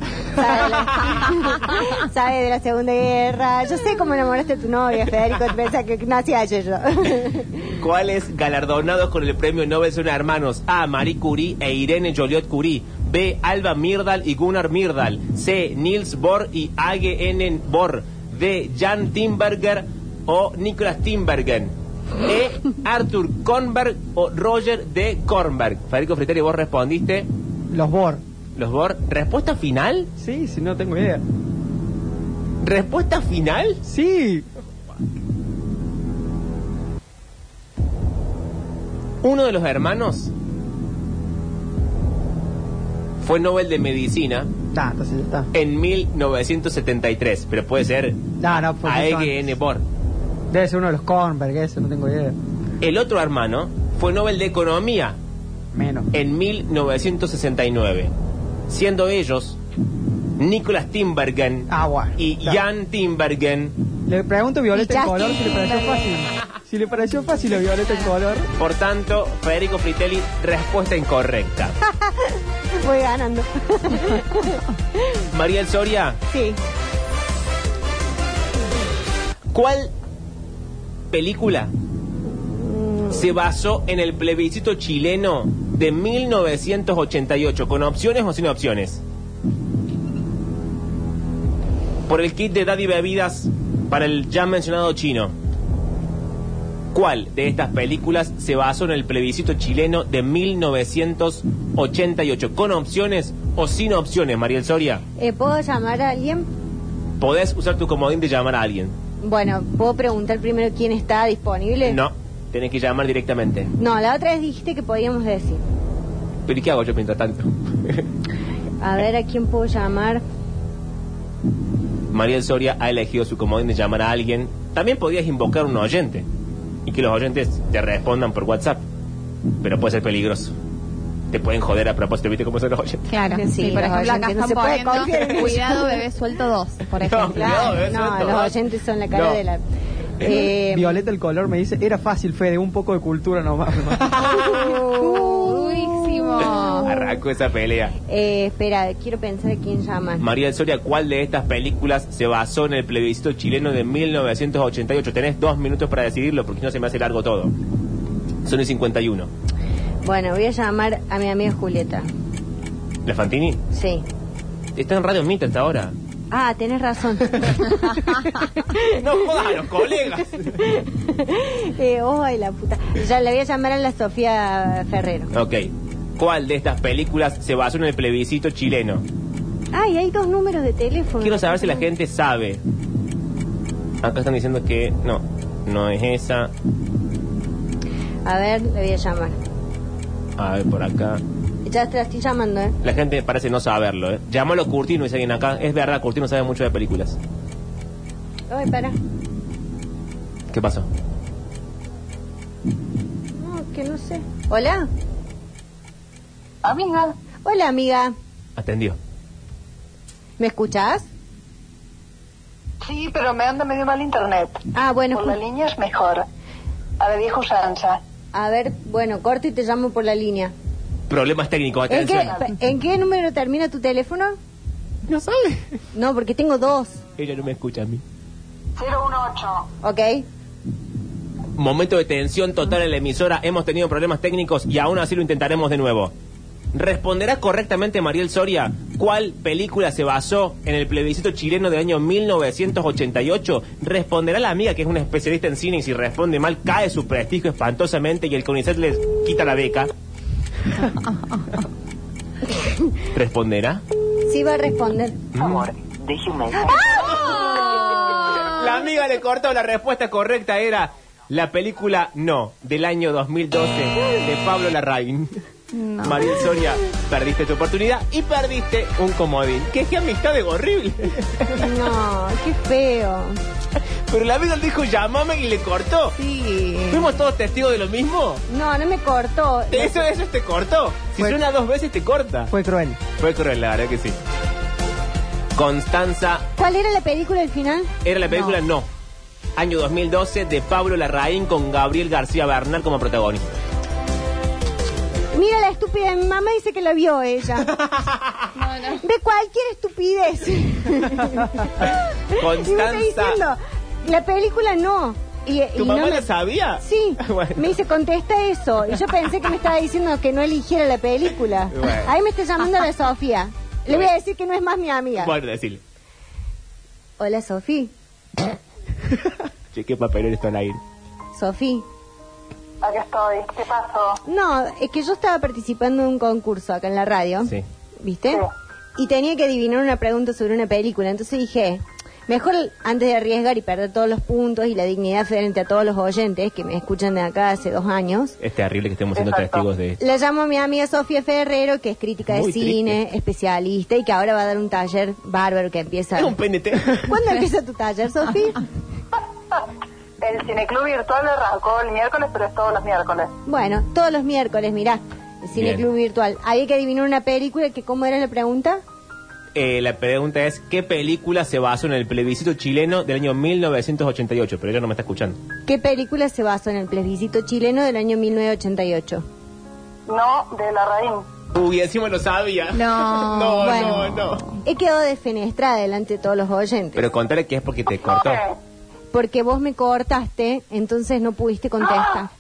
Sabe de la, segunda guerra. Yo sé cómo enamoraste a tu novia, Federico, pensás que nací ayer yo. ¿Cuáles galardonados con el premio Nobel son hermanos? A. Marie Curie e Irene Joliot Curie. B. Alba Myrdal y Gunnar Myrdal. C. Niels Bohr y Age N. Bohr. D. Jan Timberger o Nicolas Timbergen. E. Arthur Kornberg o Roger D. Kornberg. Federico Friteri, vos respondiste. Los Bohr. ¿Los Bohr? ¿Respuesta final? Sí, si no tengo idea. ¿Respuesta final? Sí. Uno de los hermanos fue Nobel de Medicina entonces ya está. en 1973, pero puede ser No, no, AEGN. Bohr. Debe ser uno de los Kornberg, ese, no tengo idea. El otro hermano fue Nobel de Economía Menos. en 1969, siendo ellos Nicolas Timbergen Ah, bueno. y Claro. Jan Timbergen. Le pregunto a Violeta en color si le pareció fácil. Si le pareció fácil a Violeta en color. Por tanto, Federico Fritelli, respuesta incorrecta. Voy ganando. María El Soria, Sí. ¿cuál película se basó en el plebiscito chileno de 1988? ¿Con opciones o sin opciones? Por el kit de Daddy Bebidas para el ya mencionado chino. ¿Cuál de estas películas se basó en el plebiscito chileno de 1988? ¿Con opciones o sin opciones, Mariel Soria? Eh, ¿Puedo llamar a alguien? Podés usar tu comodín de llamar a alguien. Bueno, ¿puedo preguntar primero quién está disponible? No, tenés que llamar directamente. No, la otra vez dijiste que podíamos decir. ¿Pero y qué hago yo mientras tanto? A ver, ¿a quién puedo llamar? Mariel Soria ha elegido su comodín de llamar a alguien. También podías invocar a un oyente y que los oyentes te respondan por WhatsApp. Pero puede ser peligroso. Te pueden joder a propósito, ¿viste cómo son los oyentes? Claro, Sí, sí, por los ejemplo, acá oyentes no están se puede poniendo. Cuidado, bebé suelto dos, por ejemplo. No, cuidado, bebé no, suelto los oyentes son la cara No. de la... Eh, Violeta el color me dice, era fácil, Fede, un poco de cultura nomás. Arrancó esa pelea. eh, espera, quiero pensar a quién llamar. Mariel Soria, ¿cuál de estas películas se basó en el plebiscito chileno de 1988? Tenés dos minutos para decidirlo porque si no se me hace largo todo. Son el 51. Bueno, voy a llamar a mi amiga Julieta. ¿La Fantini? Sí. Está en Radio Mita hasta ahora. Ah, tenés razón. no jodas a los colegas. eh, ay, la puta. Ya le voy a llamar a la Sofía Ferrero. Ok. ¿Cuál de estas películas se basó en el plebiscito chileno? Ay, hay dos números de teléfono. Quiero saber si la gente sabe. Acá están diciendo que no, no es esa. A ver, le voy a llamar. A ver, por acá. Ya te la estoy llamando, ¿eh? La gente parece no saberlo, ¿eh? Llámalo Curtino, dice alguien acá. Es verdad, Curtino sabe mucho de películas. Ay, para. ¿Qué pasó? No, que no sé. Hola. Amiga, Hola, amiga. Atendió. ¿Me escuchás? Sí, pero me anda medio mal internet. Ah, bueno. Por la línea es mejor. A la vieja usanza. A ver, bueno, corto y te llamo por la línea. Problemas técnicos, ¿En qué, atención. ¿En qué número termina tu teléfono? No sabe. No, porque tengo dos. Ella no me escucha a mí. 018. ¿Ok? Momento de tensión total en la emisora. Hemos tenido problemas técnicos y aún así lo intentaremos de nuevo. ¿Responderá correctamente Mariel Soria cuál película se basó en el plebiscito chileno del año 1988? ¿Responderá la amiga que es una especialista en cine y si responde mal cae su prestigio espantosamente y el CONICET le quita la beca? ¿Responderá? Sí va a responder. La amiga le cortó, la respuesta correcta era la película No, del año 2012, de Pablo Larraín. Mariel Soria, perdiste tu oportunidad y perdiste un comodín. Que qué amistad de horrible. No, qué feo. Pero la amiga dijo llámame y le cortó. Sí. ¿Fuimos todos testigos de lo mismo? No, no me cortó. Eso, eso te cortó. Si Fue- suena dos veces te corta. Fue cruel. Fue cruel, la verdad que sí. Constanza ¿Cuál era la película al final? Era la película no. Año 2012 de Pablo Larraín con Gabriel García Bernal como protagonista. Mira la estúpida, mi mamá dice que la vio ella. De cualquier estupidez. y me está Constanza. diciendo, la película no. Y, ¿Tu y mamá no me- la sabía? Sí, Bueno. me dice, contesta eso. Y yo pensé que me estaba diciendo que no eligiera la película. Bueno. Ahí me está llamando la Sofía. Le voy a decir que no es más mi amiga. Bueno, decirle. Hola, Sofía. Che, qué papelón está al aire. Sofía. Acá estoy. ¿Qué pasó? No, es que yo estaba participando en un concurso acá en la radio. Sí. ¿Viste? Y tenía que adivinar una pregunta sobre una película. Entonces dije, mejor antes de arriesgar y perder todos los puntos y la dignidad frente a todos los oyentes que me escuchan de acá hace dos años, Es terrible que estemos siendo testigos de esto. la llamo a mi amiga Sofía Ferrero, que es crítica de cine, especialista y que ahora va a dar un taller bárbaro que empieza. Es un PNT. ¿Cuándo empieza tu taller, Sofía? El cineclub virtual arrancó el miércoles, pero es todos los miércoles. Bueno, todos los miércoles, mirá, el Cine Bien. Club Virtual. Había que adivinar una película que, ¿cómo era la pregunta? Eh, la pregunta es, ¿qué película se basó en el plebiscito chileno del año 1988? Pero ella no me está escuchando. ¿Qué película se basó en el plebiscito chileno del año 1988? No, de la raíz. Uy, encima lo sabía. No, no, bueno. no, no. He quedado defenestrada delante de todos los oyentes. Pero contale que es porque te cortó. Porque vos me cortaste, entonces no pudiste contestar.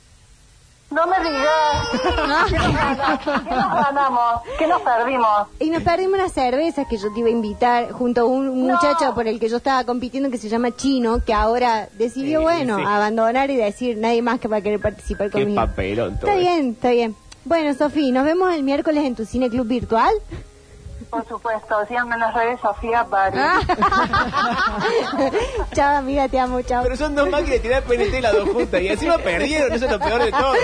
No me digas. ¿Qué nos ganamos? ¿Qué nos ganamos? ¿Qué nos perdimos? Y nos perdimos unas cervezas que yo te iba a invitar junto a un muchacho por el que yo estaba compitiendo que se llama Chino, que ahora decidió, Sí, bueno, sí. abandonar y decir nadie más que va a querer participar Qué conmigo. papelón todo. Está bien, está bien. Bueno, Sofía, nos vemos el miércoles en tu cine club virtual. Por supuesto, síganme en las redes Sofía Bari. chao, amiga, te amo, chao. Pero son dos máquinas de tirar PNT las dos juntas y encima perdieron, eso es lo peor de todo.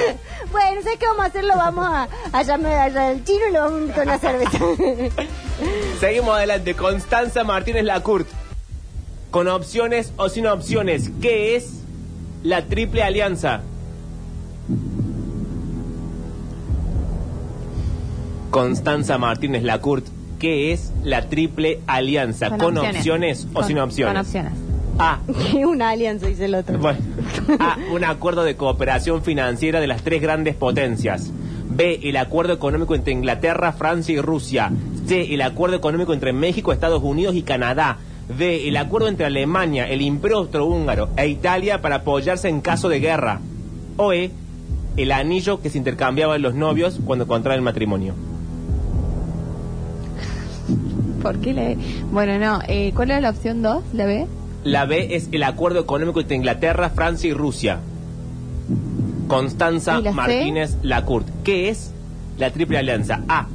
Bueno, ¿sabes qué vamos a hacer? Lo vamos a, a llamar allá al chino y lo vamos a invitar a una cerveza. Seguimos adelante. Constanza Martínez Lacourt. Con opciones o sin opciones. ¿Qué es la triple alianza? Constanza Martínez Lacourt. ¿Qué es la triple alianza? ¿Con, opciones, o Con- sin opciones? con opciones. A. Que una alianza, dice el otro. Bueno. A. Un acuerdo de cooperación financiera de las tres grandes potencias. B. El acuerdo económico entre Inglaterra, Francia y Rusia. C. El acuerdo económico entre México, Estados Unidos y Canadá. D. El acuerdo entre Alemania, el Imperio Austrohúngaro e Italia para apoyarse en caso de guerra. O E. El anillo que se intercambiaban los novios cuando contraen el matrimonio. ¿Por qué le.? Bueno, no. Eh, ¿Cuál era la opción 2? ¿La B? La B es el acuerdo económico entre Inglaterra, Francia y Rusia. Constanza ¿Y la? Martínez Lacourt. ¿Qué es la Triple Alianza? A.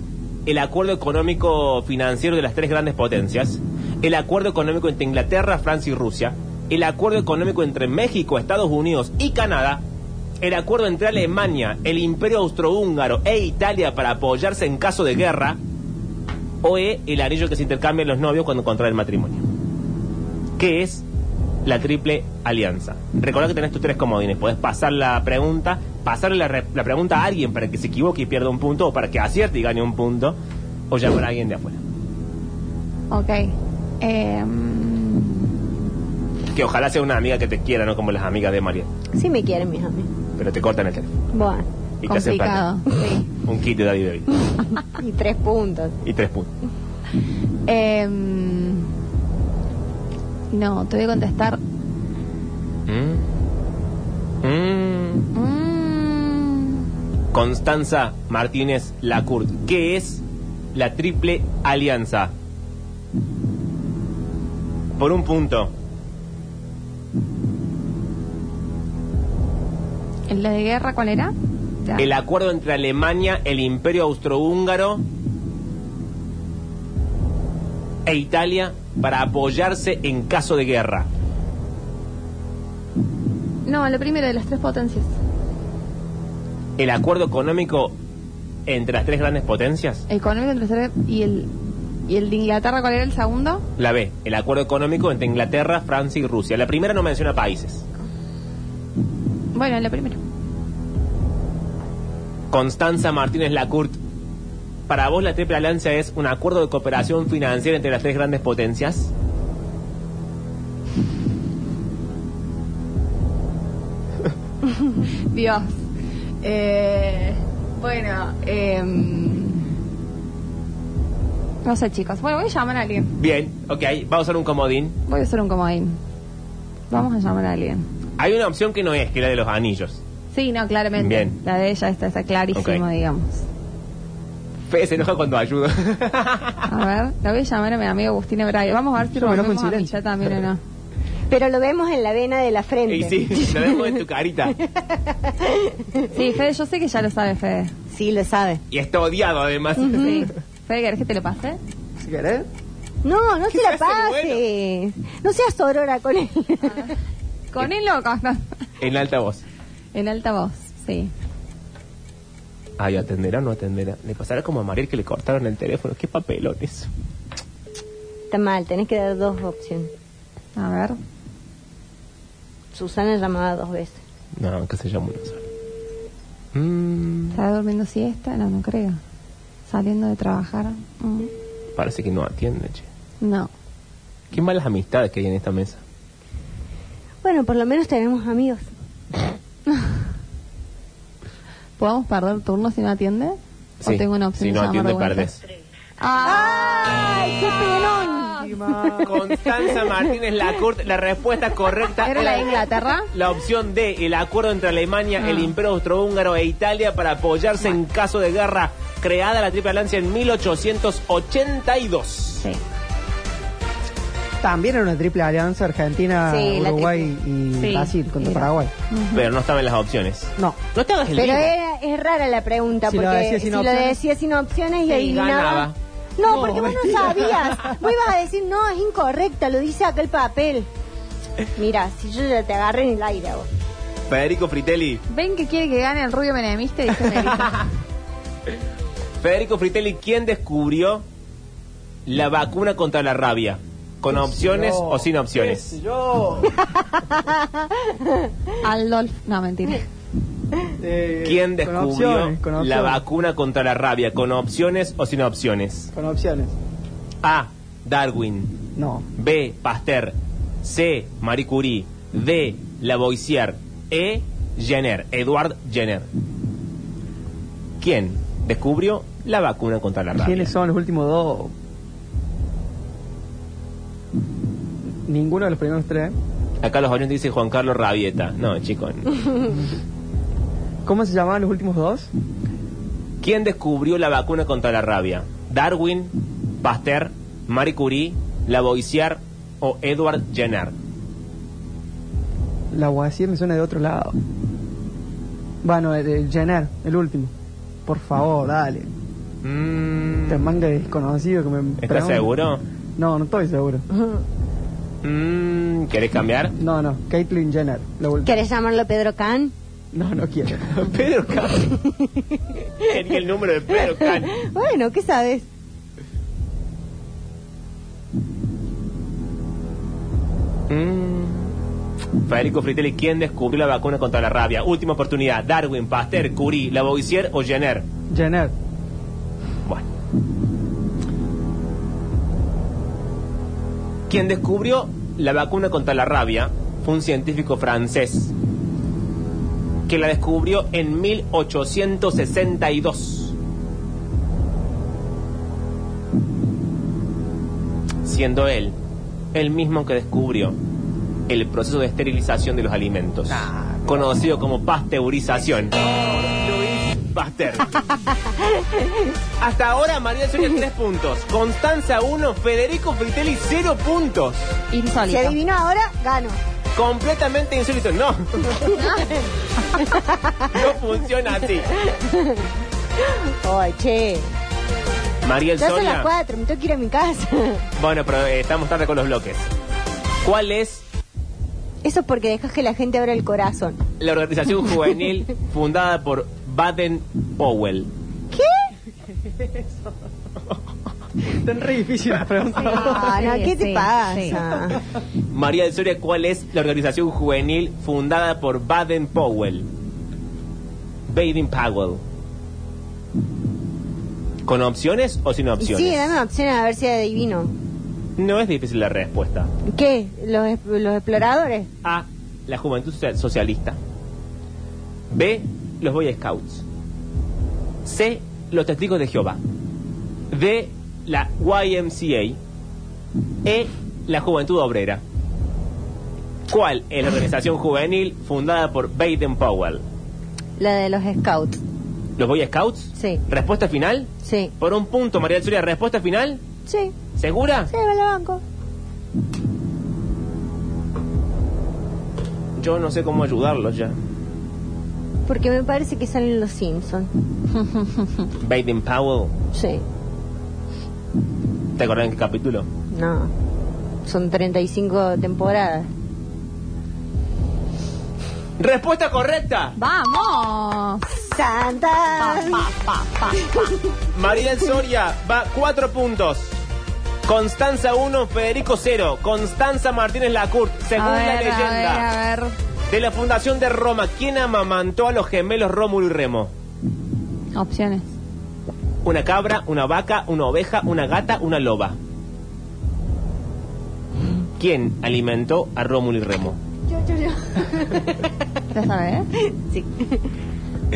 El acuerdo económico financiero de las tres grandes potencias. El acuerdo económico entre Inglaterra, Francia y Rusia. El acuerdo económico entre México, Estados Unidos y Canadá. El acuerdo entre Alemania, el Imperio Austrohúngaro e Italia para apoyarse en caso de guerra. O E. El anillo que se intercambian los novios cuando contraen el matrimonio. ¿Qué es la triple alianza? Recuerda que tenés tus tres comodines. Podés pasar la pregunta, pasarle la, la pregunta a alguien para que se equivoque y pierda un punto, o para que acierte y gane un punto, o llamar a alguien de afuera. Ok. Eh, Que ojalá sea una amiga que te quiera, no como las amigas de María. Sí me quieren mis amigos. Pero te cortan el teléfono. Bueno, Y te hacen. Sí. Un kit de David David. y tres puntos. Y tres puntos. Em, no, te voy a contestar. Mm. Mm. Mm, Constanza Martínez Lacourt. ¿Qué es la Triple Alianza? Por un punto. ¿El de guerra cuál era? El acuerdo entre Alemania, el Imperio Austrohúngaro e Italia para apoyarse en caso de guerra. No, lo primero de las tres potencias. El acuerdo económico entre las tres grandes potencias. Económico entre tres y el y el de Inglaterra cuál era el segundo? La B, el acuerdo económico entre Inglaterra, Francia y Rusia. La primera no menciona países. Bueno, lo primero. Constanza Martínez Lacourt. Para vos la Triple Alianza es un acuerdo de cooperación financiera entre las tres grandes potencias. Dios. Eh, bueno, em, no sé, chicos. Bueno, voy a llamar a alguien. Bien, ok, vamos a hacer un comodín. Voy a hacer un comodín. Vamos a llamar a alguien. Hay una opción que no es, que es la de los anillos. Sí, no, claramente. Bien. La de ella está, está clarísimo, Ok. digamos. Fede se enoja cuando ayudo. A ver, la voy a llamar a mi amigo Agustín Ebrayo. Vamos a ver si Yo me enojo en rompemos a silencio. Micha también o no. Pero lo vemos en la vena de la frente. y sí, lo vemos en tu carita. Sí, Fede, yo sé que ya lo sabe, Fede. Sí, lo sabe. Y está odiado además. Sí. Fede, ¿querés que te lo pase? Si querés. No, no ¿Qué se la se hace el pase. No seas sorora con él. Con él loco. En alta voz. En alta voz, sí. Ay, ¿atenderá o no atenderá? Le pasará como a Mariel que le cortaron el teléfono. Qué papelón eso. Está mal, tenés que dar dos opciones. A ver. Susana llamaba dos veces. No, que se llama una sola. Mm, ¿Está durmiendo siesta? No, no creo. Saliendo de trabajar. Mm, parece que no atiende, che. No. Qué malas amistades que hay en esta mesa. Bueno, por lo menos tenemos amigos. ¿Podemos perder turno si no atiende? ¿O Sí, tengo una opción si no atiende, perdés. ¡Ay, qué pelón! Constanza Martínez Lacourt, la respuesta correcta ¿Era la de Inglaterra? La opción D, el acuerdo entre Alemania, Ah. el Imperio Austrohúngaro e Italia para apoyarse en caso de guerra, creada la Triple Alianza en 1882. Sí. También era una triple alianza Argentina, Sí, la Uruguay y Sí, Brasil contra era. Paraguay. Pero no estaban las opciones. No. No te hagas el Pero era, es rara la pregunta, Si lo porque decía si lo opciones. decía sin opciones y Sí, adivinaba. ganaba. No, No, porque vos no mentira. sabías. Vos ibas a decir, no, es incorrecta, lo dice acá el papel. Mira, si yo ya te agarré en el aire vos. Federico Fritelli. ¿Ven que quiere que gane el rubio menemista? Dice Melissa. Federico Fritelli, ¿quién descubrió la vacuna contra la rabia? ¿Con opciones yo? o sin opciones? ¿Qué sé yo? Aldolf. No, mentira. Eh, ¿Quién con descubrió opciones, con la vacuna contra la rabia? ¿Con opciones o sin opciones? Con opciones. A. Darwin. No. B. Pasteur. C. Marie Curie. D. Lavoisier. E. Jenner. Edward Jenner. ¿Quién descubrió la vacuna contra la rabia? ¿Quiénes son los últimos dos? Ninguno de los primeros tres. Acá los oyentes dicen Juan Carlos Rabieta. No, chicos. ¿Cómo se llamaban los últimos dos? ¿Quién descubrió la vacuna contra la rabia? ¿Darwin, Pasteur, Marie Curie, Lavoisier o Edward Jenner? La Guasía me suena de otro lado. Bueno, el, el Jenner, el último. Por favor, dale. Mm, Este manga de desconocido que me ¿Estás seguro? No, no estoy seguro. Mm, ¿Querés cambiar? No, no, Caitlyn Jenner. Última. ¿Querés llamarlo Pedro Can? No, no quiero. Pedro Can. Quería el número de Pedro Can. Bueno, ¿qué sabes? Mm. Federico Fritelli, ¿quién descubrió la vacuna contra la rabia? Última oportunidad. ¿Darwin, Pasteur, Curie, Lavoisier o Jenner? Jenner. Quien descubrió La vacuna contra la rabia fue un científico francés que la descubrió en 1862. Siendo él el mismo que descubrió el proceso de esterilización de los alimentos, conocido como pasteurización. Pasteur. Hasta ahora María del Soria 3 puntos, Constanza 1, Federico Fritelli 0 puntos. Si adivino ahora, gano. Completamente insólito. No. no funciona así. Ay, che. María Ya son las cuatro, me tengo que ir a mi casa. Bueno, pero eh, estamos tarde con los bloques. ¿Cuál es Eso es porque dejas que la gente abra el corazón. la organización juvenil fundada por Baden Powell? ¿Qué? Están re difíciles las preguntas. Ah, no, ¿qué te sí, pasa? María del Soria, ¿cuál es la organización juvenil fundada por Baden Powell? Baden Powell. ¿Con opciones o sin opciones? sí, dame opciones a ver si adivino. No es difícil la respuesta. ¿Qué? ¿Los, los exploradores? A. La Juventud Social- Socialista. B. Los Boy Scouts. C. Los Testigos de Jehová. D. La YMCA. E. La Juventud Obrera. ¿Cuál es la organización juvenil fundada por Baden Powell? La de los scouts. ¿Los Boy Scouts? Sí. ¿Respuesta final? Sí. Por un punto, María Soria. ¿Respuesta final? Sí. ¿Segura? Sí, me la banco. Yo no sé cómo ayudarlos ya. Porque me parece que salen los Simpsons. Baden Powell. Sí. ¿Te acordás en qué capítulo? No. Son 35 temporadas. ¡Respuesta correcta! ¡Vamos! ¡Santa! María del Soria va cuatro puntos. Constanza 1, Federico 0. Constanza Martínez Lacourt, según la ver, leyenda a ver, a ver. De la Fundación de Roma, ¿quién amamantó a los gemelos Rómulo y Remo? Opciones. Una cabra, una vaca, una oveja, una gata, una loba. ¿Quién alimentó a Rómulo y Remo? Yo, yo, yo. ¿Ya sabes? Sí.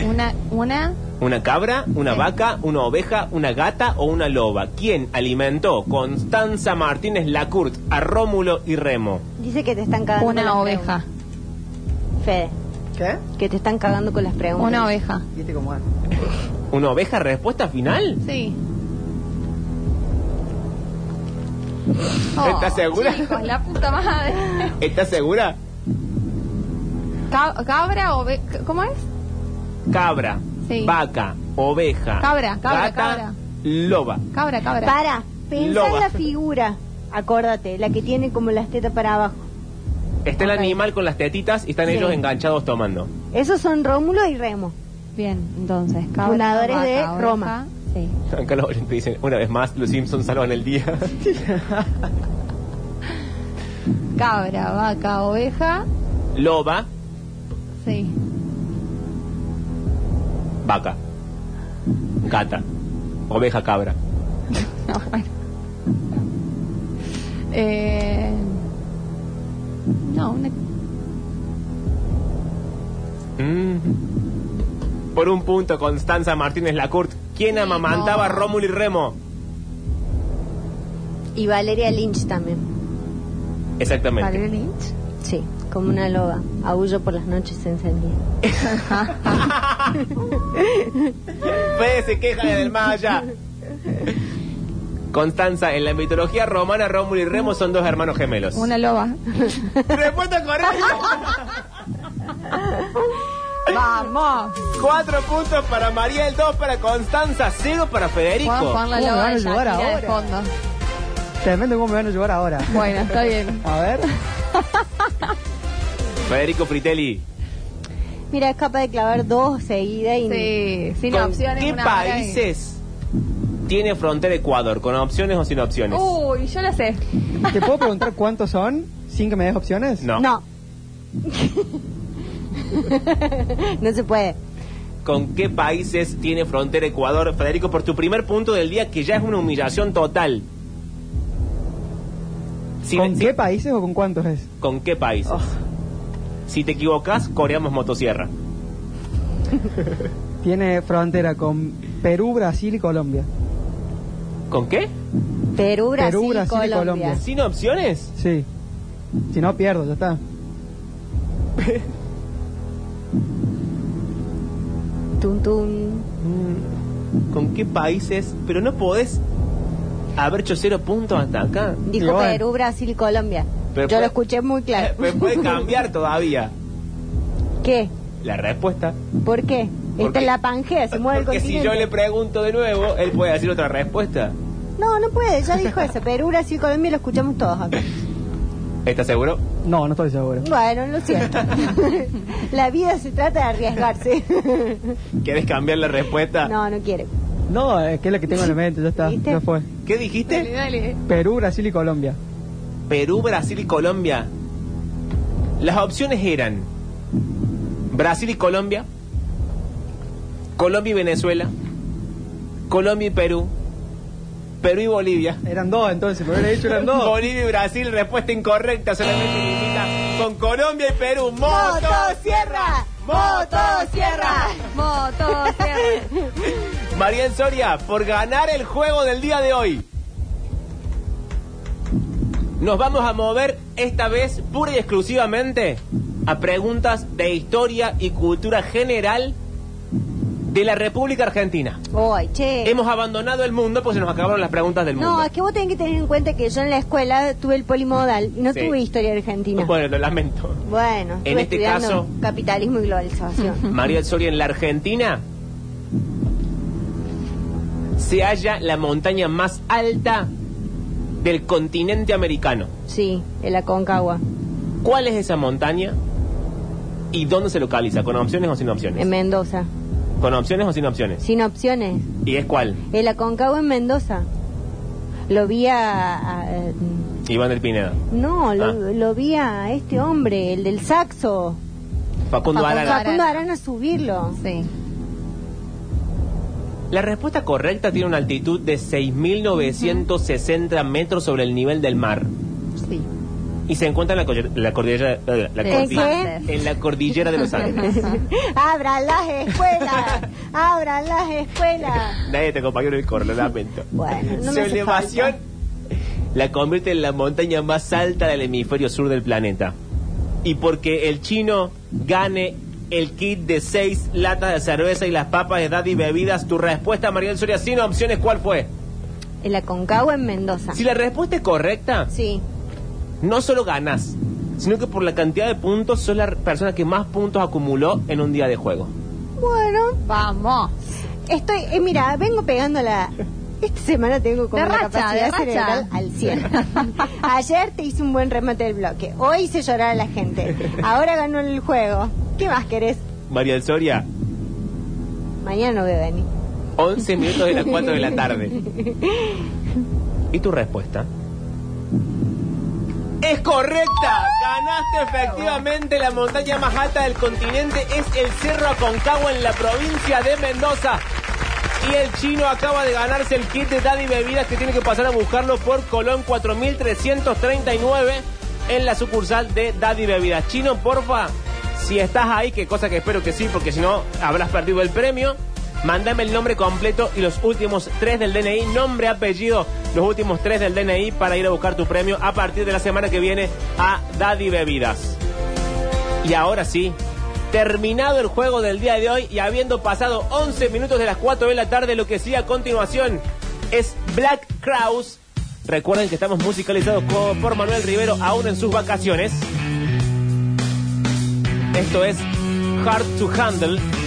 Una, una. ¿Una cabra, una vaca, una oveja, una gata o una loba? ¿Quién alimentó Constanza Martínez Lacourt a Rómulo y Remo? Dice que te están cagando Una oveja. Fede, ¿Qué? que te están cagando con las preguntas. Una oveja. ¿Viste cómo es? ¿Una oveja? ¿Respuesta final? Sí. ¿Estás segura? Chicos, la puta madre. ¿Estás segura? Ca- cabra o ¿Cómo es? Cabra, Sí. vaca, oveja, Cabra, cabra, gata, cabra. loba. Cabra, cabra. Para, pensá Loba. en la figura. Acuérdate, la que tiene como las tetas para abajo. Está el Ok. animal con las tetitas y están Sí. ellos enganchados tomando. Esos son Rómulo y Remo. Bien, entonces, cabra. Fundadores de Roma. Sí. Acá los oyentes dicen, una vez más, los Simpsons salvan el día. Cabra, vaca, oveja. Loba, Sí. vaca, gata, oveja, cabra. No, bueno. Eh, no, una, Mm. Por un punto, Constanza Martínez Lacourt. ¿Quién amamantaba a Rómulo y Remo? Y Valeria Lynch también. Exactamente. Valeria Lynch. Sí, como una loba. Aullo por las noches encendida. Fede se queja del más allá. Constanza, en la mitología romana, Rómulo y Remo son dos hermanos gemelos. Una loba. Respuesta correcta. Vamos. Cuatro puntos para Mariel, dos para Constanza, cero para Federico. Vamos a poner la ¿Cómo me loba van a de ayudar Shakira de ahora? fondo. Tremendo cómo me van a llevar ahora. Bueno, está bien. A ver. Federico Fritelli, Mira, es capaz de clavar dos seguidas y... Sí, sin ¿con opciones. qué una hora y- países tiene frontera Ecuador? ¿Con opciones o sin opciones? Uy, yo la sé. ¿Te puedo preguntar cuántos son sin que me des opciones? No. No. no se puede. ¿Con qué países tiene frontera Ecuador? Federico, por tu primer punto del día, que ya es una humillación total. Si- ¿Con qué países o con cuántos es? ¿Con qué países? Oh. Si te equivocas, coreamos motosierra. Tiene frontera con Perú, Brasil y Colombia. ¿Con qué? Perú, Brasil, Perú, Brasil y Colombia. Colombia. ¿Sin opciones? Sí. Si no, pierdo, ya está. Tun, tun. ¿Con qué países? Pero no podés haber hecho cero puntos hasta acá. Dijo. Perú, Brasil y Colombia. Pero Yo puede- lo escuché muy claro. Me puede cambiar todavía ¿Qué? la respuesta. ¿Por qué? Esta Porque- es la Pangea, se mueve el Porque si continente. yo le pregunto de nuevo, él puede decir otra respuesta. No, no puede, ya dijo eso. Perú, Brasil y Colombia lo escuchamos todos acá. ¿Estás seguro? No, no estoy seguro. Bueno, lo siento. la vida se trata de arriesgarse. ¿Quieres cambiar la respuesta? no, no quiere. No, es que es la que tengo en la mente, ya está. ¿Viste? Ya fue. ¿Qué dijiste? Dale, dale. Perú, Brasil y Colombia. Perú, Brasil y Colombia. Las opciones eran Brasil y Colombia, Colombia y Venezuela, Colombia y Perú, Perú y Bolivia. Eran dos entonces, me hubiera dicho eran dos. Bolivia y Brasil, respuesta incorrecta, solamente limita con Colombia y Perú. ¡Motosierra! ¡Motosierra! Motosierra. María Soria, por ganar el juego del día de hoy. Nos vamos a mover esta vez pura y exclusivamente a preguntas de historia y cultura general de la República Argentina. Che. Hemos abandonado el mundo pues se nos acabaron las preguntas del mundo. No, es que vos tenés que tener en cuenta que yo en la escuela tuve el polimodal y no Sí. tuve historia argentina. Bueno, lo lamento. Bueno, En este caso- capitalismo y globalización. María Soria, en la Argentina se halla la montaña más alta del continente americano. sí, en la Concagua, ¿Cuál es esa montaña? ¿Y dónde se localiza? ¿Con opciones o sin opciones? en Mendoza. ¿Con opciones o sin opciones? Sin opciones. ¿Y es cuál? En la Concagua en Mendoza. Lo vi a... a- Iván del Pineda. no, lo, Ah. lo vi a este hombre, el del saxo. Facundo Facundo Arana. Facundo Arana subirlo. Sí. La respuesta correcta tiene una altitud de 6.960 metros sobre el nivel del mar. Sí. Y se encuentra en la, cordillera, eh, la ¿En cordillera- qué? en la cordillera de los Andes. ¡Abran las escuelas! ¡Abran las escuelas! Nadie te acompañó en el coro, lo lamento. Bueno, no Su me elevación la convierte en la montaña más alta del hemisferio sur del planeta. Y porque el chino gane el kit de seis latas de cerveza y las papas de Daddy Bebidas, tu respuesta, Mariel Soria, sin opciones, ¿cuál fue? En la Concagua en Mendoza. Si la respuesta es correcta, Sí. No solo ganas, sino que por la cantidad de puntos sos la persona que más puntos acumuló en un día de juego. Bueno, Vamos. estoy... eh, mira, vengo pegando la... Esta semana tengo como De la racha, capacidad de racha. cerebral al 100. Ayer te hice un buen remate del bloque. Hoy hice llorar a la gente. Ahora ganó el juego. ¿Qué más querés? Mariel Soria, Mañana no voy a venir. 11 minutos de las 4 de la tarde. ¿Y tu respuesta? Es correcta. Ganaste efectivamente la montaña más alta del continente. Es el Cerro Aconcagua en la provincia de Mendoza. Y el chino acaba de ganarse el kit de Daddy Bebidas que tiene que pasar a buscarlo por Colón 4339 en la sucursal de Daddy Bebidas. Chino, porfa, si estás ahí, que cosa que espero que sí, porque si no habrás perdido el premio. Mándame el nombre completo y los últimos tres del DNI, nombre, apellido, los últimos tres del DNI para ir a buscar tu premio a partir de la semana que viene a Daddy Bebidas. Y ahora sí, terminado el juego del día de hoy y habiendo pasado 11 minutos de las 4 de la tarde, lo que sigue a continuación es Black Crowes. Recuerden que estamos musicalizados por Manuel Rivero aún en sus vacaciones. Esto es Hard to Handle.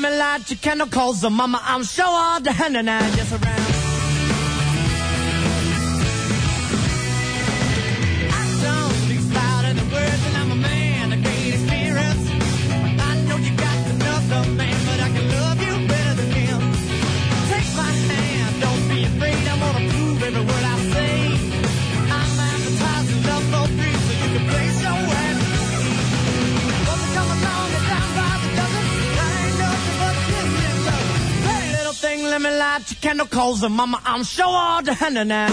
Let me light your candle, cause the mama, I'm sure all the hand and I just around. Light your candle coals and mama, I'm sure all the hand and around.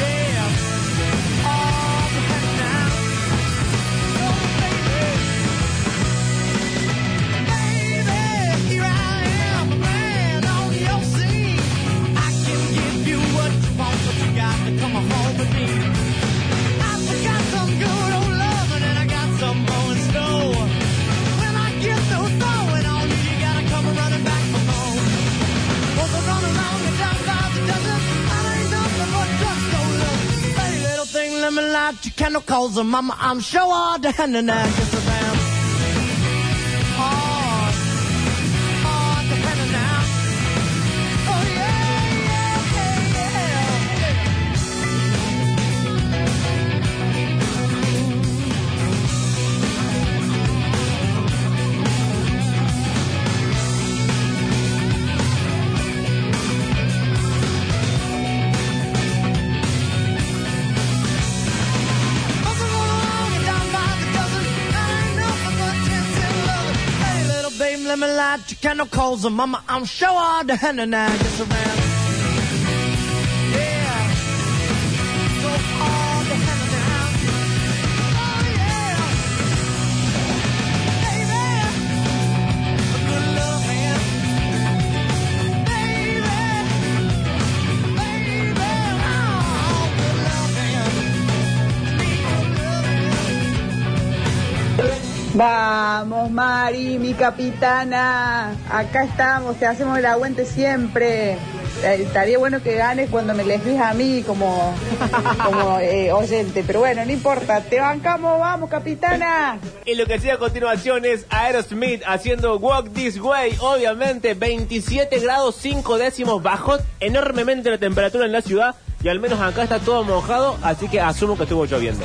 Yeah. All the now. Oh, baby. Baby, here I am, a man on your scene. I can give you what you want, but you got to come home with me. Kendall calls mama. I'm sure all down and just Kendall calls her mama. I'm sure all the henna now. Just around. Vamos, Mari, mi capitana. Acá estamos, te hacemos el aguante siempre. Eh, Estaría bueno que ganes cuando me les a mí como, como eh, oyente, pero bueno, no importa. Te bancamos, vamos, capitana. Y lo que sigue a continuación es Aerosmith haciendo Walk This Way. Obviamente, 27 grados 5 décimos, bajó enormemente la temperatura en la ciudad. Y al menos acá está todo mojado, así que asumo que estuvo lloviendo.